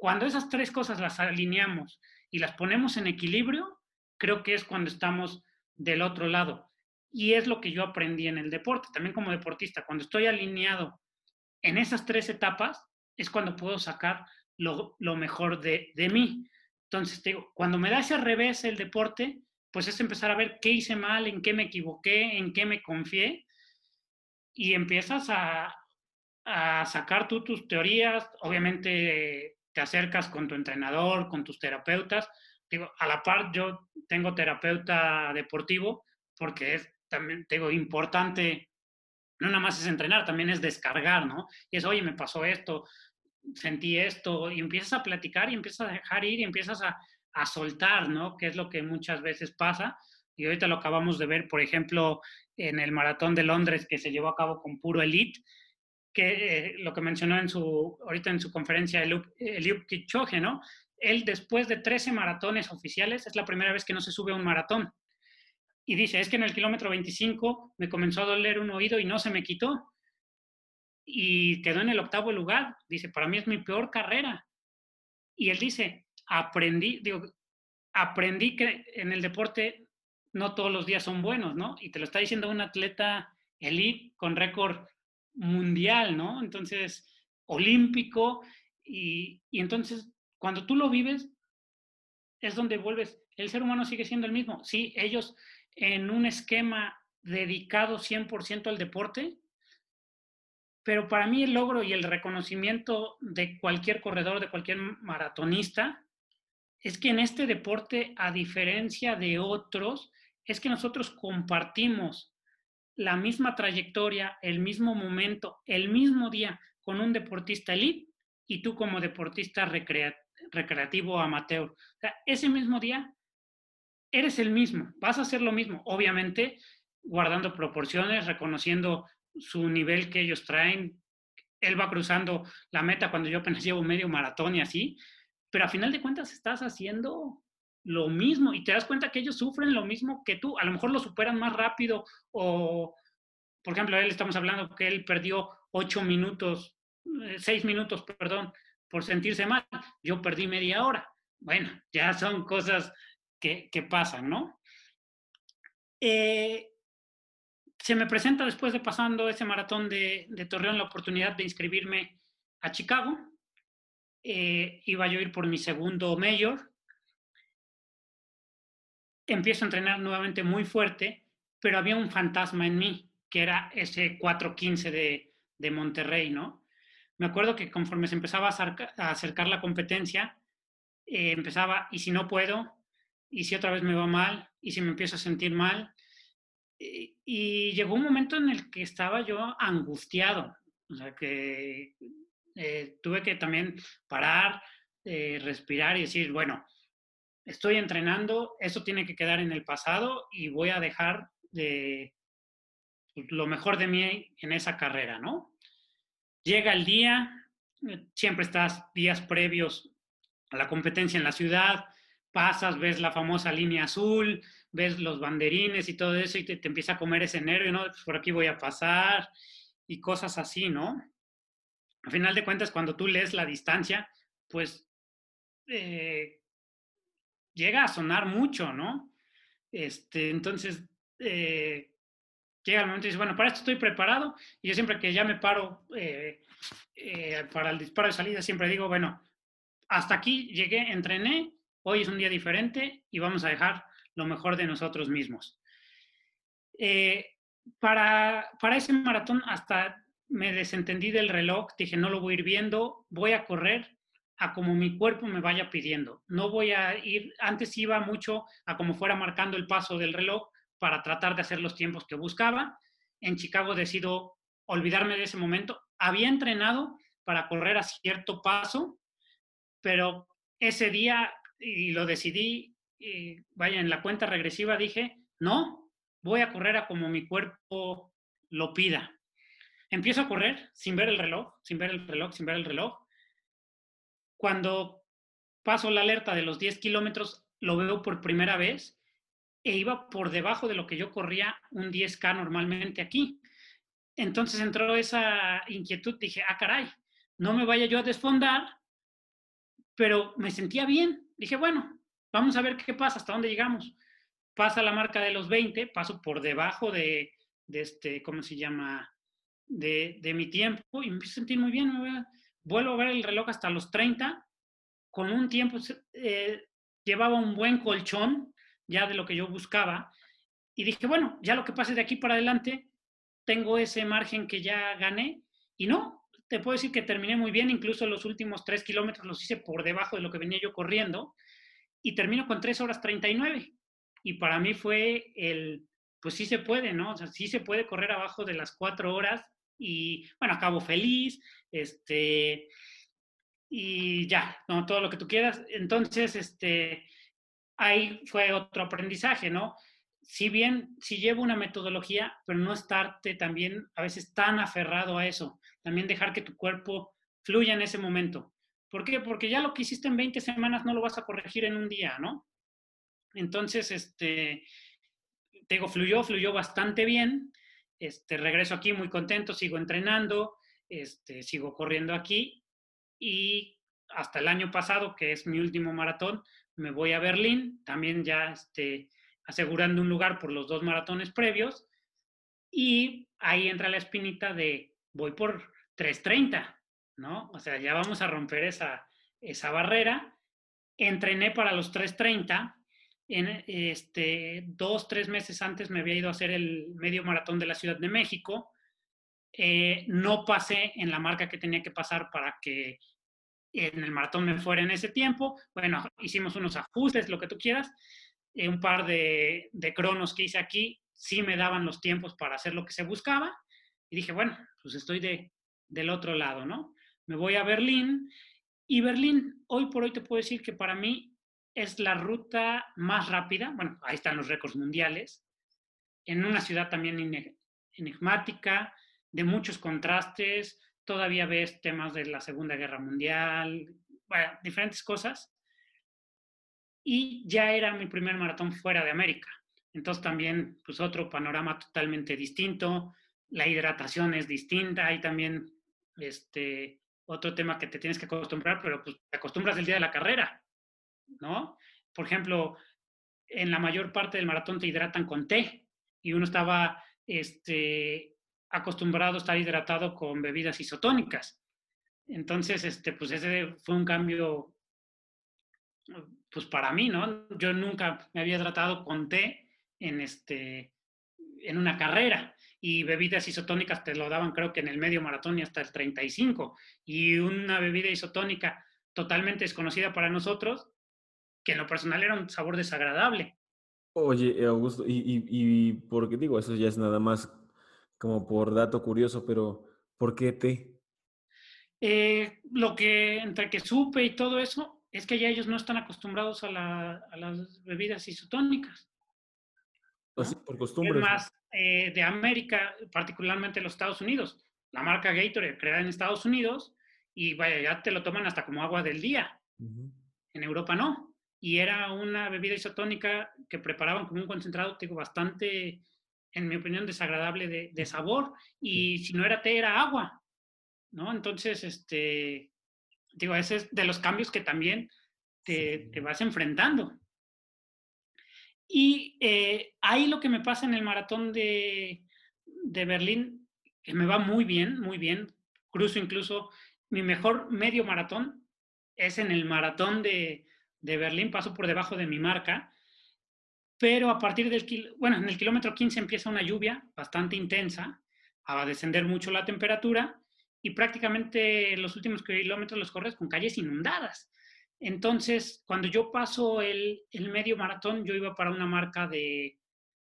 Cuando esas tres cosas las alineamos y las ponemos en equilibrio, creo que es cuando estamos del otro lado. Y es lo que yo aprendí en el deporte, también como deportista. Cuando estoy alineado en esas tres etapas, es cuando puedo sacar lo, mejor de, de mí. Entonces, digo, cuando me da ese revés el deporte, pues es empezar a ver qué hice mal, en qué me equivoqué, en qué me confié, y empiezas a, sacar tú tus teorías, obviamente te acercas con tu entrenador, con tus terapeutas. Digo, a la par yo tengo terapeuta deportivo porque es también, digo, importante, no nada más es entrenar, también es descargar, ¿no? Y es, oye, me pasó esto, sentí esto, y empiezas a platicar y empiezas a dejar ir y empiezas a, a soltar, ¿no? Que es lo que muchas veces pasa. Y ahorita lo acabamos de ver, por ejemplo, en el maratón de Londres que se llevó a cabo con puro elite, que eh, lo que mencionó en su, ahorita en su conferencia Eliud Kipchoge, ¿no? Él después de 13 maratones oficiales, es la primera vez que no se sube a un maratón. Y dice, es que en el kilómetro 25 me comenzó a doler un oído y no se me quitó y quedó en el octavo lugar. Dice, para mí es mi peor carrera. Y él dice, aprendí, digo, aprendí que en el deporte no todos los días son buenos, ¿no? Y te lo está diciendo un atleta elite con récord mundial, ¿no? Entonces, olímpico. Y, y entonces, cuando tú lo vives, es donde vuelves. El ser humano sigue siendo el mismo. Sí, ellos en un esquema dedicado 100% al deporte, pero para mí el logro y el reconocimiento de cualquier corredor, de cualquier maratonista, es que en este deporte, a diferencia de otros, es que nosotros compartimos la misma trayectoria, el mismo momento, el mismo día con un deportista elite y tú como deportista recreativo amateur. Ese mismo día eres el mismo, vas a hacer lo mismo, obviamente guardando proporciones, reconociendo su nivel que ellos traen. Él va cruzando la meta cuando yo apenas llevo medio maratón y así, pero a final de cuentas estás haciendo lo mismo y te das cuenta que ellos sufren lo mismo que tú. A lo mejor lo superan más rápido o, por ejemplo, él estamos hablando que él perdió ocho minutos, eh, seis minutos, perdón, por sentirse mal. Yo perdí media hora. Bueno, ya son cosas que, que pasan, ¿no? Eh, se me presenta después de pasando ese maratón de, Torreón la oportunidad de inscribirme a Chicago. Eh, iba yo a ir por mi segundo mayor. Empiezo a entrenar nuevamente muy fuerte, pero había un fantasma en mí, que era ese 4.15 de, de Monterrey, ¿no? Me acuerdo que conforme se empezaba a acercar, la competencia, eh, empezaba, y si no puedo, y si otra vez me va mal, y si me empiezo a sentir mal. Eh, y llegó un momento en el que estaba yo angustiado, o sea, que eh, tuve que también parar, respirar y decir, bueno, estoy entrenando, eso tiene que quedar en el pasado y voy a dejar de pues, lo mejor de mí en esa carrera, ¿no? Llega el día, eh, siempre estás días previos a la competencia en la ciudad, pasas, ves la famosa línea azul, ves los banderines y todo eso y te, empieza a comer ese nervio, ¿no? Pues por aquí voy a pasar y cosas así, ¿no? A final de cuentas, cuando tú lees la distancia, pues eh, llega a sonar mucho, ¿no? Este, entonces, eh, llega el momento y dice, bueno, para esto estoy preparado. Y yo siempre que ya me paro eh, eh, para el disparo de salida, siempre digo, bueno, hasta aquí llegué, entrené, hoy es un día diferente y vamos a dejar lo mejor de nosotros mismos. para, para ese maratón hasta me desentendí del reloj, dije, no lo voy a ir viendo, voy a correr a como mi cuerpo me vaya pidiendo. No voy a ir, antes iba mucho a como fuera marcando el paso del reloj para tratar de hacer los tiempos que buscaba. En Chicago decido olvidarme de ese momento. Había entrenado para correr a cierto paso, pero ese día, y lo decidí, vaya, en la cuenta regresiva dije, no, voy a correr a como mi cuerpo lo pida. Empiezo a correr sin ver el reloj, sin ver el reloj, sin ver el reloj cuando paso la alerta de los 10 kilómetros, lo veo por primera vez e iba por debajo de lo que yo corría un 10K normalmente aquí. Entonces entró esa inquietud, dije, ah, caray, no me vaya yo a desfondar, pero me sentía bien. Dije, bueno, vamos a ver qué pasa, hasta dónde llegamos. Pasa la marca de los 20, paso por debajo de, este, ¿cómo se llama? De, mi tiempo y me sentir muy bien. Vuelvo a ver el reloj hasta los 30, con un tiempo, eh, llevaba un buen colchón ya de lo que yo buscaba, y dije, bueno, ya lo que pase de aquí para adelante, tengo ese margen que ya gané, y no, te puedo decir que terminé muy bien, incluso los últimos 3 kilómetros los hice por debajo de lo que venía yo corriendo, y termino con 3 horas 39. Y para mí fue el, pues sí se puede, ¿no? O sea, sí se puede correr abajo de las 4 horas y bueno, acabo feliz, este, y ya, ¿no? Todo lo que tú quieras. Entonces, este, ahí fue otro aprendizaje, ¿no? Si bien, si llevo una metodología, pero no estarte también a veces tan aferrado a eso, también dejar que tu cuerpo fluya en ese momento. ¿Por qué? Porque ya lo que hiciste en 20 semanas no lo vas a corregir en un día, ¿no? Entonces, este, te digo, fluyó, fluyó bastante bien este, regreso aquí muy contento, sigo entrenando, este, sigo corriendo aquí y hasta el año pasado, que es mi último maratón, me voy a Berlín, también ya este, asegurando un lugar por los dos maratones previos y ahí entra la espinita de voy por 3.30, ¿no? O sea, ya vamos a romper esa, esa barrera. Entrené para los 3.30 en, este, dos, tres meses antes me había ido a hacer el medio maratón de la Ciudad de México. Eh, no pasé en la marca que tenía que pasar para que en el maratón me fuera en ese tiempo. Bueno, hicimos unos ajustes, lo que tú quieras. Eh, un par de, de cronos que hice aquí sí me daban los tiempos para hacer lo que se buscaba. Y dije, bueno, pues estoy de, del otro lado, ¿no? Me voy a Berlín. Y Berlín, hoy por hoy te puedo decir que para mí es la ruta más rápida, bueno, ahí están los récords mundiales, en una ciudad también enigmática, de muchos contrastes, todavía ves temas de la Segunda Guerra Mundial, diferentes cosas. Y ya era mi primer maratón fuera de América. Entonces también, pues otro panorama totalmente distinto, la hidratación es distinta, hay también este, otro tema que te tienes que acostumbrar, pero pues te acostumbras el día de la carrera. ¿No? Por ejemplo, en la mayor parte del maratón te hidratan con té y uno estaba este, acostumbrado a estar hidratado con bebidas isotónicas. Entonces, este, pues ese fue un cambio, pues para mí, ¿no? Yo nunca me había hidratado con té en, este, en una carrera y bebidas isotónicas te lo daban creo que en el medio maratón y hasta el 35 y una bebida isotónica totalmente desconocida para nosotros que en lo personal era un sabor desagradable. Oye, Augusto, y, y, y porque digo, eso ya es nada más como por dato curioso, pero ¿por qué té? Eh, lo que entre que supe y todo eso es que ya ellos no están acostumbrados a, las bebidas isotónicas. Así, por costumbre. Es más, eh, de América, particularmente los Estados Unidos. La marca Gatorade creada en Estados Unidos y vaya, ya te lo toman hasta como agua del día. En Europa no. Y era una bebida isotónica que preparaban como un concentrado, digo, bastante, en mi opinión, desagradable de, de sabor. Y si no era té, era agua. ¿no? Entonces, este, digo, ese es de los cambios que también te, vas enfrentando. Y eh, ahí lo que me pasa en el maratón de, Berlín, que me va muy bien, muy bien. Cruzo incluso mi mejor medio maratón es en el maratón de, de Berlín, paso por debajo de mi marca, pero a partir del, bueno, en el kilómetro 15 empieza una lluvia bastante intensa, a descender mucho la temperatura y prácticamente los últimos kilómetros los corres con calles inundadas. Entonces, cuando yo paso el, medio maratón, yo iba para una marca de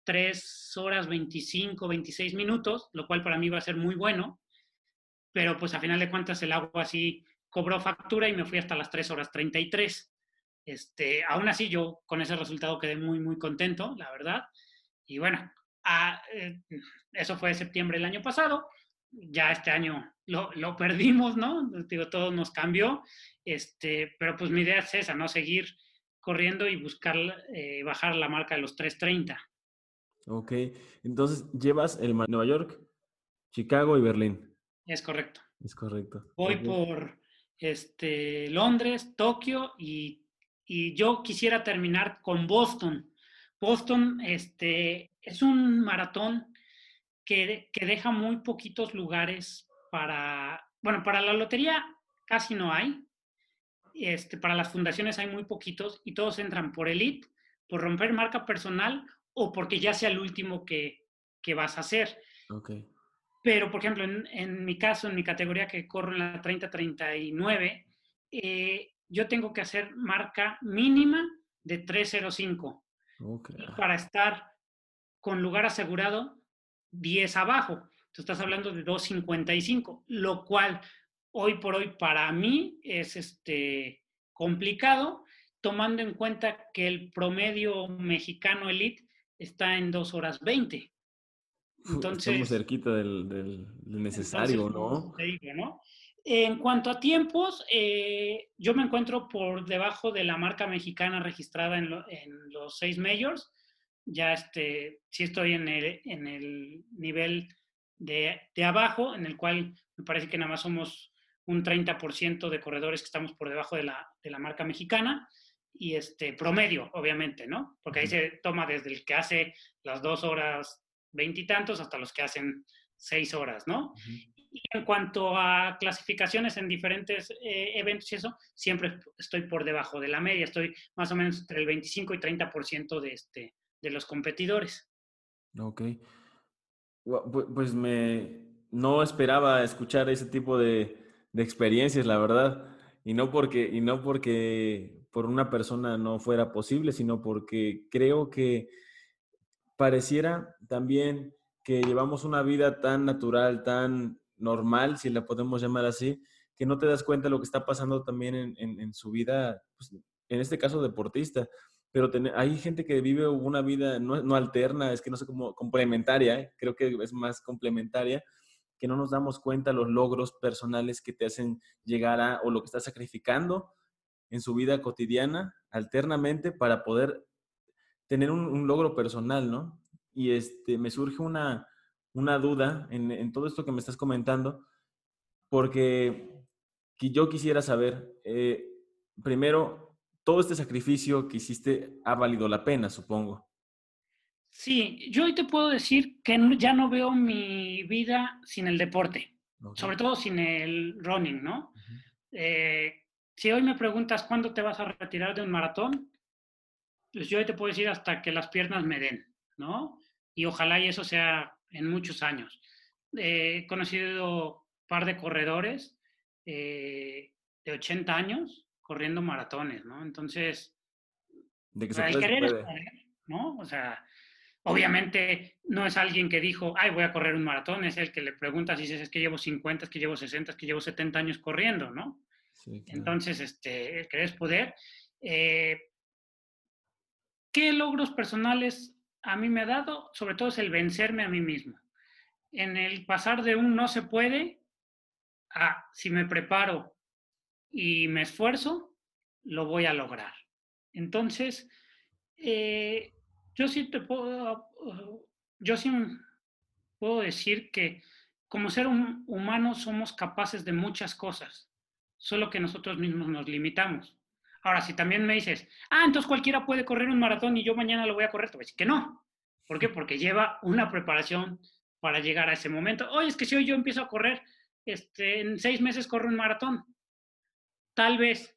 3 horas 25, 26 minutos, lo cual para mí va a ser muy bueno, pero pues a final de cuentas el agua así cobró factura y me fui hasta las 3 horas 33. Este, aún así yo con ese resultado quedé muy, muy contento, la verdad. Y bueno, ah, eh, eso fue septiembre del año pasado ya este año lo, lo, perdimos, ¿no? Digo, todo nos cambió, este, pero pues mi idea es esa, ¿no? Seguir corriendo y buscar eh, bajar la marca de los 3.30. Ok, entonces llevas el Nueva York, Chicago y Berlín. Es correcto. Es correcto. Voy por este, Londres, Tokio y, y, yo quisiera terminar con Boston. Boston este, es un maratón que, deja muy poquitos lugares para, bueno, para la lotería casi no hay, este, para las fundaciones hay muy poquitos y todos entran por elite, por romper marca personal o porque ya sea el último que, que vas a hacer. Okay. Pero, por ejemplo, en, en, mi caso, en mi categoría que corro en la 30-39, eh, yo tengo que hacer marca mínima de 305 okay. para estar con lugar asegurado 10 abajo. Tú estás hablando de 2.55, lo cual hoy por hoy para mí es este, complicado, tomando en cuenta que el promedio mexicano elite está en 2 horas 20. Entonces, Estamos cerquita del, necesario, ¿no? En cuanto a tiempos, eh, yo me encuentro por debajo de la marca mexicana registrada en, en los seis majors ya este, sí estoy en el, en el nivel de, de, abajo, en el cual me parece que nada más somos un 30% de corredores que estamos por debajo de la, de la marca mexicana y este promedio, obviamente, ¿no? Porque ahí se toma desde el que hace las dos horas veintitantos hasta los que hacen seis horas, ¿no? Y en cuanto a clasificaciones en diferentes eh, eventos y eso, siempre estoy por debajo de la media, estoy más o menos entre el 25 y 30% de, este, de los competidores. Ok. Pues me no esperaba escuchar ese tipo de, experiencias, la verdad. Y no porque, y no porque por una persona no fuera posible, sino porque creo que pareciera también que llevamos una vida tan natural, tan normal, si la podemos llamar así, que no te das cuenta de lo que está pasando también en, su vida, pues, en este caso deportista pero hay gente que vive una vida no, alterna, es que no sé cómo, complementaria, ¿eh? creo que es más complementaria, que no nos damos cuenta los logros personales que te hacen llegar a, o lo que estás sacrificando en su vida cotidiana, alternamente, para poder tener un, logro personal, ¿no? Y este, me surge una, una duda en, en, todo esto que me estás comentando, porque yo quisiera saber, eh, primero, todo este sacrificio que hiciste ha valido la pena, supongo. Sí, yo hoy te puedo decir que ya no veo mi vida sin el deporte, sobre todo sin el running, ¿no? Eh, si hoy me preguntas cuándo te vas a retirar de un maratón, pues yo hoy te puedo decir hasta que las piernas me den, ¿no? y ojalá y eso sea en muchos años. he conocido un par de corredores eh, de 80 años corriendo maratones, ¿no? Entonces, de que se puede, ¿no? O sea, obviamente no es alguien que dijo, ay, voy a correr un maratón, es el que le pregunta si es que llevo 50, es que llevo 60, es que llevo 70 años corriendo, ¿no? Entonces, este, ¿querés poder? Eh, ¿Qué logros personales a mí me ha dado? Sobre todo es el vencerme a mí mismo. En el pasar de un no se puede a si me preparo y me esfuerzo, lo voy a lograr. Entonces, eh, yo sí te puedo, yo sí puedo decir que como ser humano somos capaces de muchas cosas, solo que nosotros mismos nos limitamos. Ahora, si también me dices, ah, entonces cualquiera puede correr un maratón y yo mañana lo voy a correr, te voy a decir que no. ¿Por qué? Porque lleva una preparación para llegar a ese momento. Oye, es que si hoy yo empiezo a correr, este, en seis meses corro un maratón. Tal vez,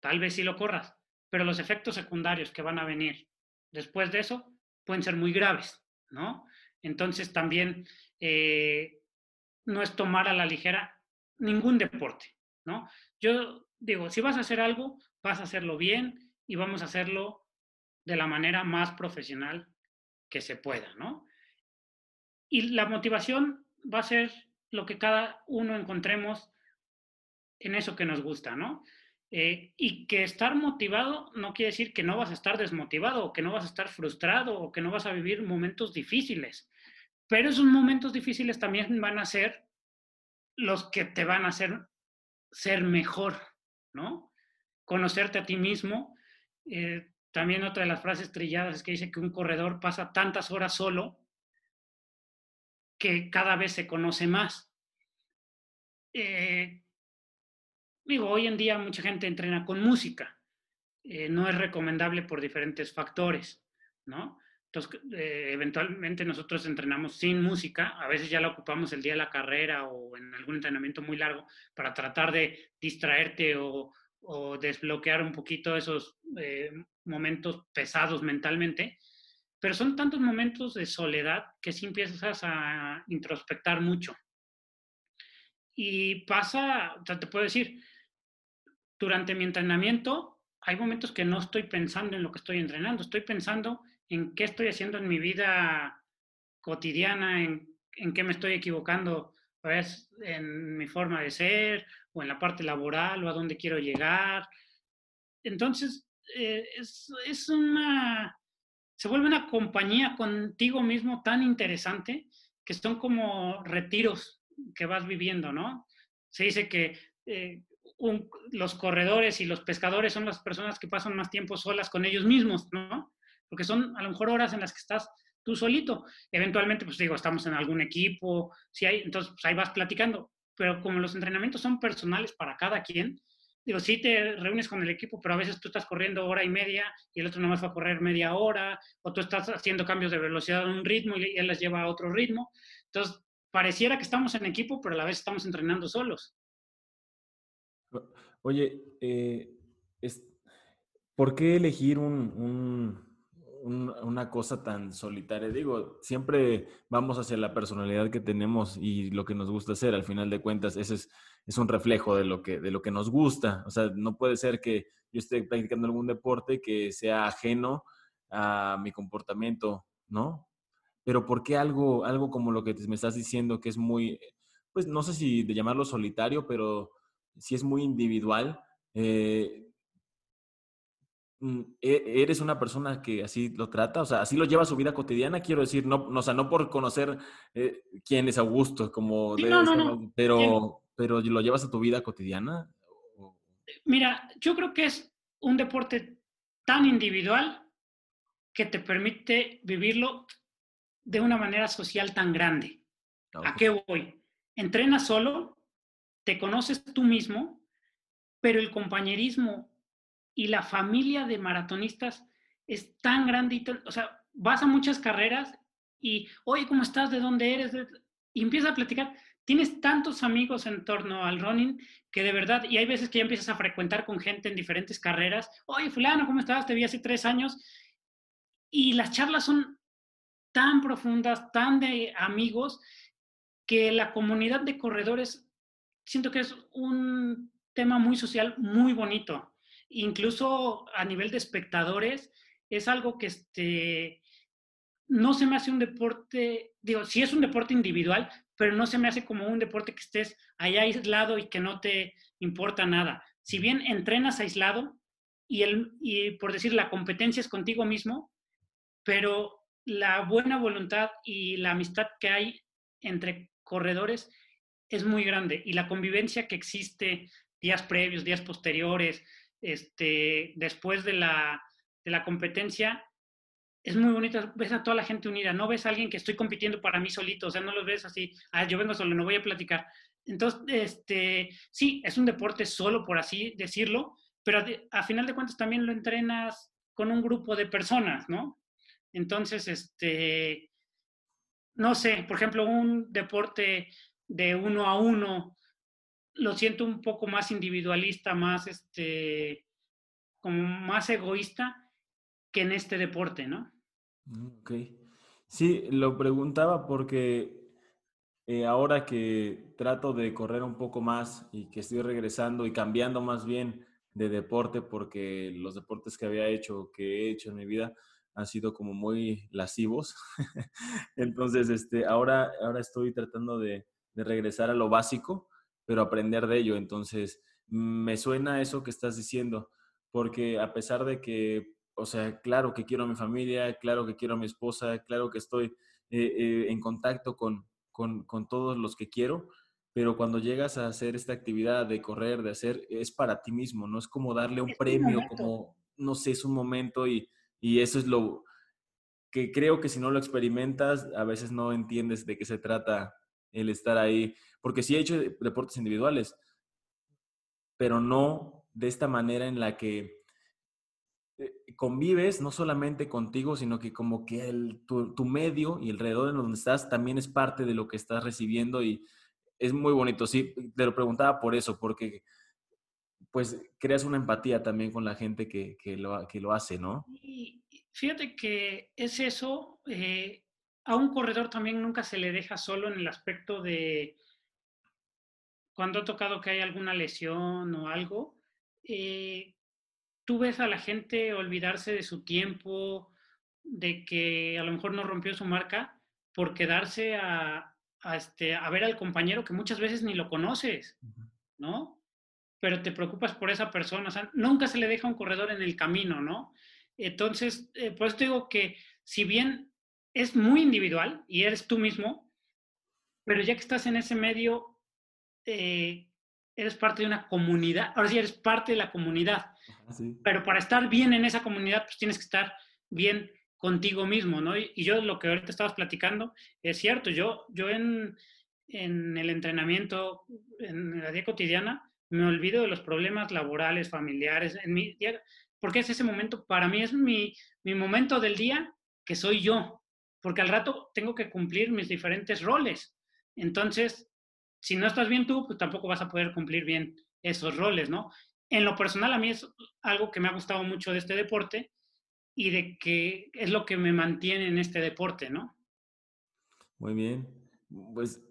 tal vez sí lo corras, pero los efectos secundarios que van a venir después de eso pueden ser muy graves, ¿no? Entonces también eh, no es tomar a la ligera ningún deporte, ¿no? Yo digo, si vas a hacer algo, vas a hacerlo bien y vamos a hacerlo de la manera más profesional que se pueda, ¿no? Y la motivación va a ser lo que cada uno encontremos en eso que nos gusta, ¿no? Eh, y que estar motivado no quiere decir que no vas a estar desmotivado, o que no vas a estar frustrado, o que no vas a vivir momentos difíciles. Pero esos momentos difíciles también van a ser los que te van a hacer ser mejor, ¿no? Conocerte a ti mismo. Eh, también otra de las frases trilladas es que dice que un corredor pasa tantas horas solo que cada vez se conoce más. Eh, digo, hoy en día mucha gente entrena con música. Eh, no es recomendable por diferentes factores, ¿no? Entonces, eh, eventualmente nosotros entrenamos sin música, a veces ya la ocupamos el día de la carrera o en algún entrenamiento muy largo para tratar de distraerte o, desbloquear un poquito esos eh, momentos pesados mentalmente, pero son tantos momentos de soledad que sí empiezas a introspectar mucho. Y pasa, o te puedo decir, durante mi entrenamiento hay momentos que no estoy pensando en lo que estoy entrenando, estoy pensando en qué estoy haciendo en mi vida cotidiana, en, en qué me estoy equivocando, pues, en mi forma de ser o en la parte laboral o a dónde quiero llegar. Entonces, eh, es, es una, se vuelve una compañía contigo mismo tan interesante que son como retiros que vas viviendo, ¿no? Se dice que eh, los corredores y los pescadores son las personas que pasan más tiempo solas con ellos mismos, ¿no? Porque son a lo mejor horas en las que estás tú solito. Eventualmente, pues digo, estamos en algún equipo, si hay, entonces pues ahí vas platicando. Pero como los entrenamientos son personales para cada quien, digo, sí te reúnes con el equipo, pero a veces tú estás corriendo hora y media y el otro nomás va a correr media hora, o tú estás haciendo cambios de velocidad a un ritmo y él las lleva a otro ritmo. Entonces, pareciera que estamos en equipo, pero a la vez estamos entrenando solos. Oye, eh, ¿por qué elegir un, una cosa tan solitaria? Digo, siempre vamos hacia la personalidad que tenemos y lo que nos gusta hacer. Al final de cuentas, ese es, es un reflejo de lo, que, de lo que nos gusta. O sea, no puede ser que yo esté practicando algún deporte que sea ajeno a mi comportamiento, ¿no? Pero ¿por qué algo, algo como lo que me estás diciendo que es muy, pues no sé si de llamarlo solitario, pero si es muy individual. Eh, ¿Eres una persona que así lo trata? O sea, así lo lleva a su vida cotidiana, quiero decir, no, no, o sea, no por conocer eh, quién es Augusto, como pero, pero lo llevas a tu vida cotidiana. Mira, yo creo que es un deporte tan individual que te permite vivirlo de una manera social tan grande. ¿A ah, qué voy? Entrenas solo, te conoces tú mismo, pero el compañerismo y la familia de maratonistas es tan grande, o sea, vas a muchas carreras y, oye, ¿cómo estás? ¿De dónde eres? Y empiezas a platicar. Tienes tantos amigos en torno al running que de verdad, y hay veces que ya empiezas a frecuentar con gente en diferentes carreras. Oye, fulano, ¿cómo estás? Te vi hace tres años. Y las charlas son tan profundas, tan de amigos, que la comunidad de corredores, siento que es un tema muy social, muy bonito. Incluso a nivel de espectadores, es algo que este, no se me hace un deporte, digo, sí es un deporte individual, pero no se me hace como un deporte que estés allá aislado y que no te importa nada. Si bien entrenas aislado y, el, y por decir la competencia es contigo mismo, pero la buena voluntad y la amistad que hay entre corredores es muy grande y la convivencia que existe días previos, días posteriores, este, después de la, competencia, es muy bonito, ves a toda la gente unida, no ves a alguien que estoy compitiendo para mí solito, o sea, no lo ves así, ah, yo vengo solo, no voy a platicar. Entonces, este, sí, es un deporte solo, por así decirlo, pero a final de cuentas también lo entrenas con un grupo de personas, ¿no? Entonces, este, no sé, por ejemplo, un deporte de uno a uno, lo siento un poco más individualista, más, este, como más egoísta que en este deporte, ¿no? Mm, ok. Sí, lo preguntaba porque eh, ahora que trato de correr un poco más y que estoy regresando y cambiando más bien de deporte, porque los deportes que había hecho, que he hecho en mi vida, han sido como muy lascivos. Entonces, este, ahora, ahora estoy tratando de, de regresar a lo básico, pero aprender de ello. Entonces, me suena eso que estás diciendo, porque a pesar de que o sea, claro que quiero a mi familia, claro que quiero a mi esposa, claro que estoy eh, eh, en contacto con, con, con, todos los que quiero, pero cuando llegas a hacer esta actividad de correr, de hacer, es para ti mismo, no es como darle un premio, como, no sé, es un momento y, y eso es lo que creo que si no lo experimentas, a veces no entiendes de qué se trata el estar ahí, porque sí he hecho deportes individuales, pero no de esta manera en la que eh, convives no solamente contigo, sino que como que el, tu, medio y alrededor de donde estás también es parte de lo que estás recibiendo y es muy bonito. Sí, te lo preguntaba por eso, porque pues creas una empatía también con la gente que, que, lo, que lo hace, ¿no? Y fíjate que es eso. Eh, a un corredor también nunca se le deja solo en el aspecto de cuando ha tocado que hay alguna lesión o algo. Eh, tú ves a la gente olvidarse de su tiempo, de que a lo mejor no rompió su marca por quedarse a, este, a ver al compañero que muchas veces ni lo conoces, ¿no? Pero te preocupas por esa persona, o sea, nunca se le deja un corredor en el camino, ¿no? Entonces, eh, por eso digo que si bien es muy individual y eres tú mismo, pero ya que estás en ese medio, eh, eres parte de una comunidad, ahora sí eres parte de la comunidad. Pero para estar bien en esa comunidad, pues tienes que estar bien contigo mismo, ¿no? Y, yo lo que ahorita estabas platicando es cierto, yo, yo en, en el entrenamiento, en la día cotidiana, me olvido de los problemas laborales, familiares, en mi día, porque es ese momento, para mí es mi, mi momento del día que soy yo, porque al rato tengo que cumplir mis diferentes roles. Entonces, si no estás bien tú, pues tampoco vas a poder cumplir bien esos roles, ¿no? En lo personal, a mí es algo que me ha gustado mucho de este deporte y de que es lo que me mantiene en este deporte, ¿no? Muy bien. Pues,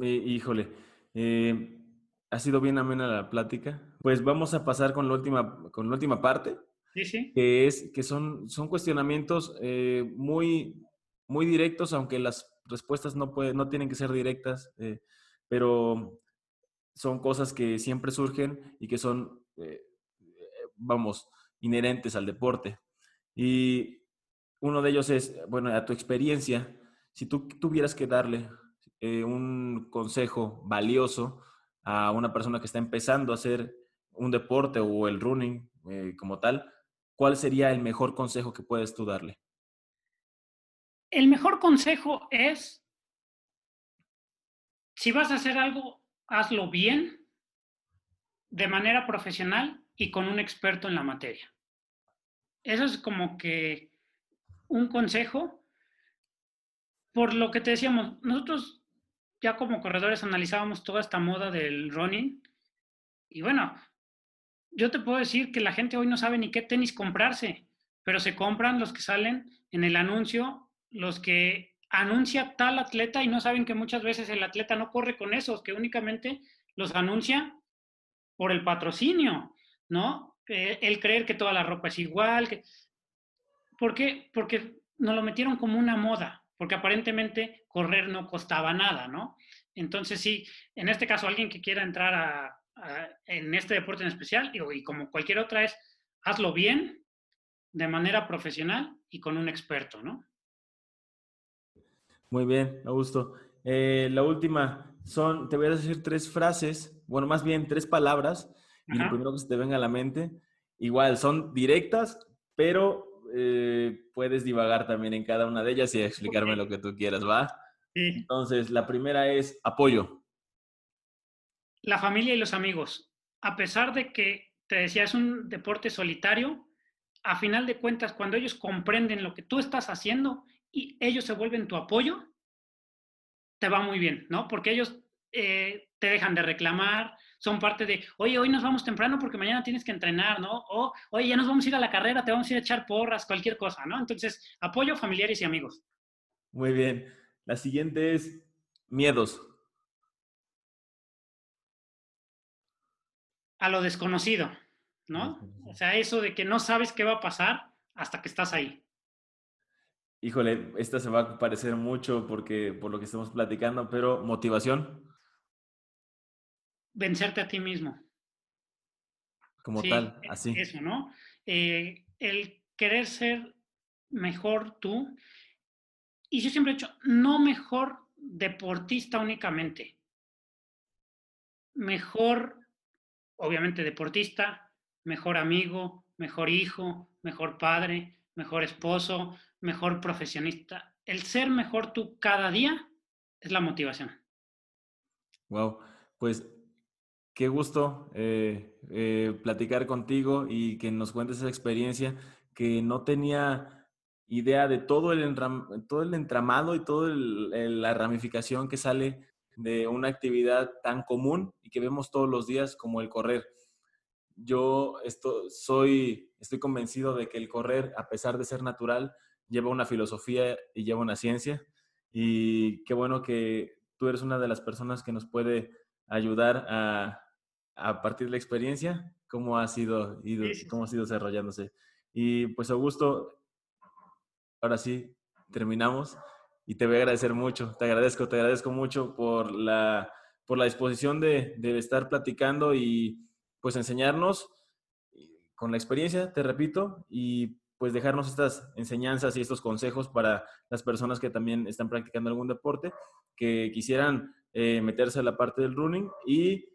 híjole, eh, ha sido bien amena la plática. Pues vamos a pasar con la última, con la última parte. Sí, sí. Que, es, que son, son cuestionamientos eh, muy, muy directos, aunque las respuestas no, puede, no tienen que ser directas. Eh, pero son cosas que siempre surgen y que son, eh, vamos, inherentes al deporte. Y uno de ellos es, bueno, a tu experiencia, si tú tuvieras que darle eh, un consejo valioso a una persona que está empezando a hacer un deporte o el running como tal, ¿cuál sería el mejor consejo que puedes tú darle? El mejor consejo es si vas a hacer algo, hazlo bien, de manera profesional y con un experto en la materia. Eso es como que un consejo. Por lo que te decíamos, nosotros ya como corredores analizábamos toda esta moda del running y bueno, yo te puedo decir que la gente hoy no sabe ni qué tenis comprarse, pero se compran los que salen en el anuncio los que anuncia tal atleta y no saben que muchas veces el atleta no corre con esos, que únicamente los anuncia por el patrocinio, ¿no? Eh, el creer que toda la ropa es igual. ¿Por qué? Porque nos lo metieron como una moda, porque aparentemente correr no costaba nada, ¿no? Entonces sí, en este caso alguien que quiera entrar a, en este deporte en especial, y como cualquier otra es, hazlo bien, de manera profesional y con un experto, ¿no? Muy bien, Augusto. Eh, la última son, te voy a decir tres frases, bueno, más bien tres palabras, y lo primero que se te venga a la mente, igual, son directas, pero eh, puedes divagar también en cada una de ellas y explicarme lo que tú quieras, ¿va? Entonces, la primera es apoyo. La familia y los amigos. A pesar de que, te decía, es un deporte solitario, a final de cuentas, cuando ellos comprenden lo que tú estás haciendo y ellos se vuelven tu apoyo, te va muy bien, ¿no? Porque ellos eh, te dejan de reclamar, son parte de, oye, hoy nos vamos temprano porque mañana tienes que entrenar, ¿no? O, oye, ya nos vamos a ir a la carrera, te vamos a ir a echar porras, cualquier cosa, ¿no? Entonces, apoyo familiares y amigos. Muy bien. La siguiente es miedos. A lo desconocido, ¿no? O sea, eso de que no sabes qué va a pasar hasta que estás ahí. Híjole, esta se va a parecer mucho porque por lo que estamos platicando, pero motivación. Vencerte a ti mismo. Como tal, así. Eso, ¿no? Eh, el querer ser mejor tú. Y yo siempre he dicho, no mejor deportista únicamente. Mejor, obviamente, deportista, mejor amigo, mejor hijo, mejor padre, mejor esposo, mejor profesionista. El ser mejor tú cada día es la motivación. Wow, pues qué gusto eh, eh, platicar contigo y que nos cuentes esa experiencia que no tenía idea de todo el, todo el entramado y toda la ramificación que sale de una actividad tan común y que vemos todos los días como el correr. Yo esto, soy, estoy convencido de que el correr, a pesar de ser natural, lleva una filosofía y lleva una ciencia. Y qué bueno que tú eres una de las personas que nos puede ayudar a, a partir de la experiencia, cómo ha sido, ido, cómo ha sido desarrollándose. Y pues Augusto, ahora sí, terminamos y te voy a agradecer mucho, te agradezco, te agradezco mucho por la, por la disposición de, de estar platicando y pues enseñarnos con la experiencia, te repito, y pues dejarnos estas enseñanzas y estos consejos para las personas que también están practicando algún deporte, que quisieran eh, meterse a la parte del running y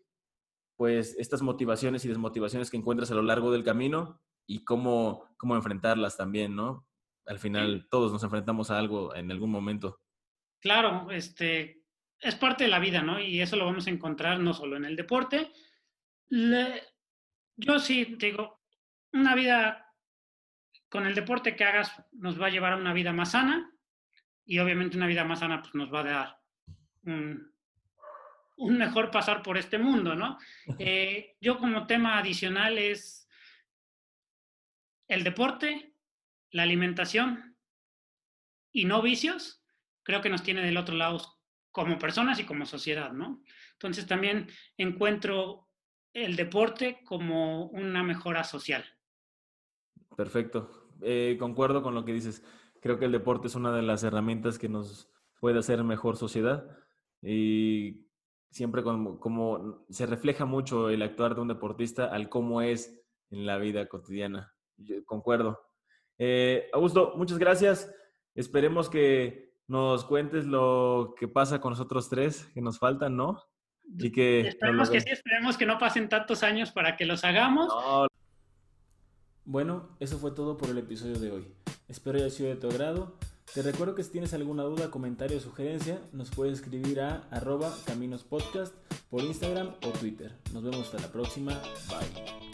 pues estas motivaciones y desmotivaciones que encuentras a lo largo del camino y cómo, cómo enfrentarlas también, ¿no? Al final todos nos enfrentamos a algo en algún momento. Claro, este, es parte de la vida, ¿no? Y eso lo vamos a encontrar no solo en el deporte. yo sí digo, una vida con el deporte que hagas nos va a llevar a una vida más sana y obviamente una vida más sana pues, nos va a dar un, mejor pasar por este mundo, ¿no? Eh, yo como tema adicional es el deporte, la alimentación y no vicios, creo que nos tiene del otro lado como personas y como sociedad, ¿no? Entonces también encuentro el deporte como una mejora social. Perfecto. Eh, concuerdo con lo que dices. Creo que el deporte es una de las herramientas que nos puede hacer mejor sociedad y siempre como, como se refleja mucho el actuar de un deportista al cómo es en la vida cotidiana. concuerdo. Eh, Augusto, muchas gracias. Esperemos que nos cuentes lo que pasa con nosotros tres que nos faltan, ¿no? Y que esperemos que sí, esperemos que no pasen tantos años para que los hagamos. Bueno, eso fue todo por el episodio de hoy. Espero haya sido de tu agrado. Te recuerdo que si tienes alguna duda, comentario o sugerencia, nos puedes escribir a arroba caminospodcast por Instagram o Twitter. Nos vemos hasta la próxima. Bye.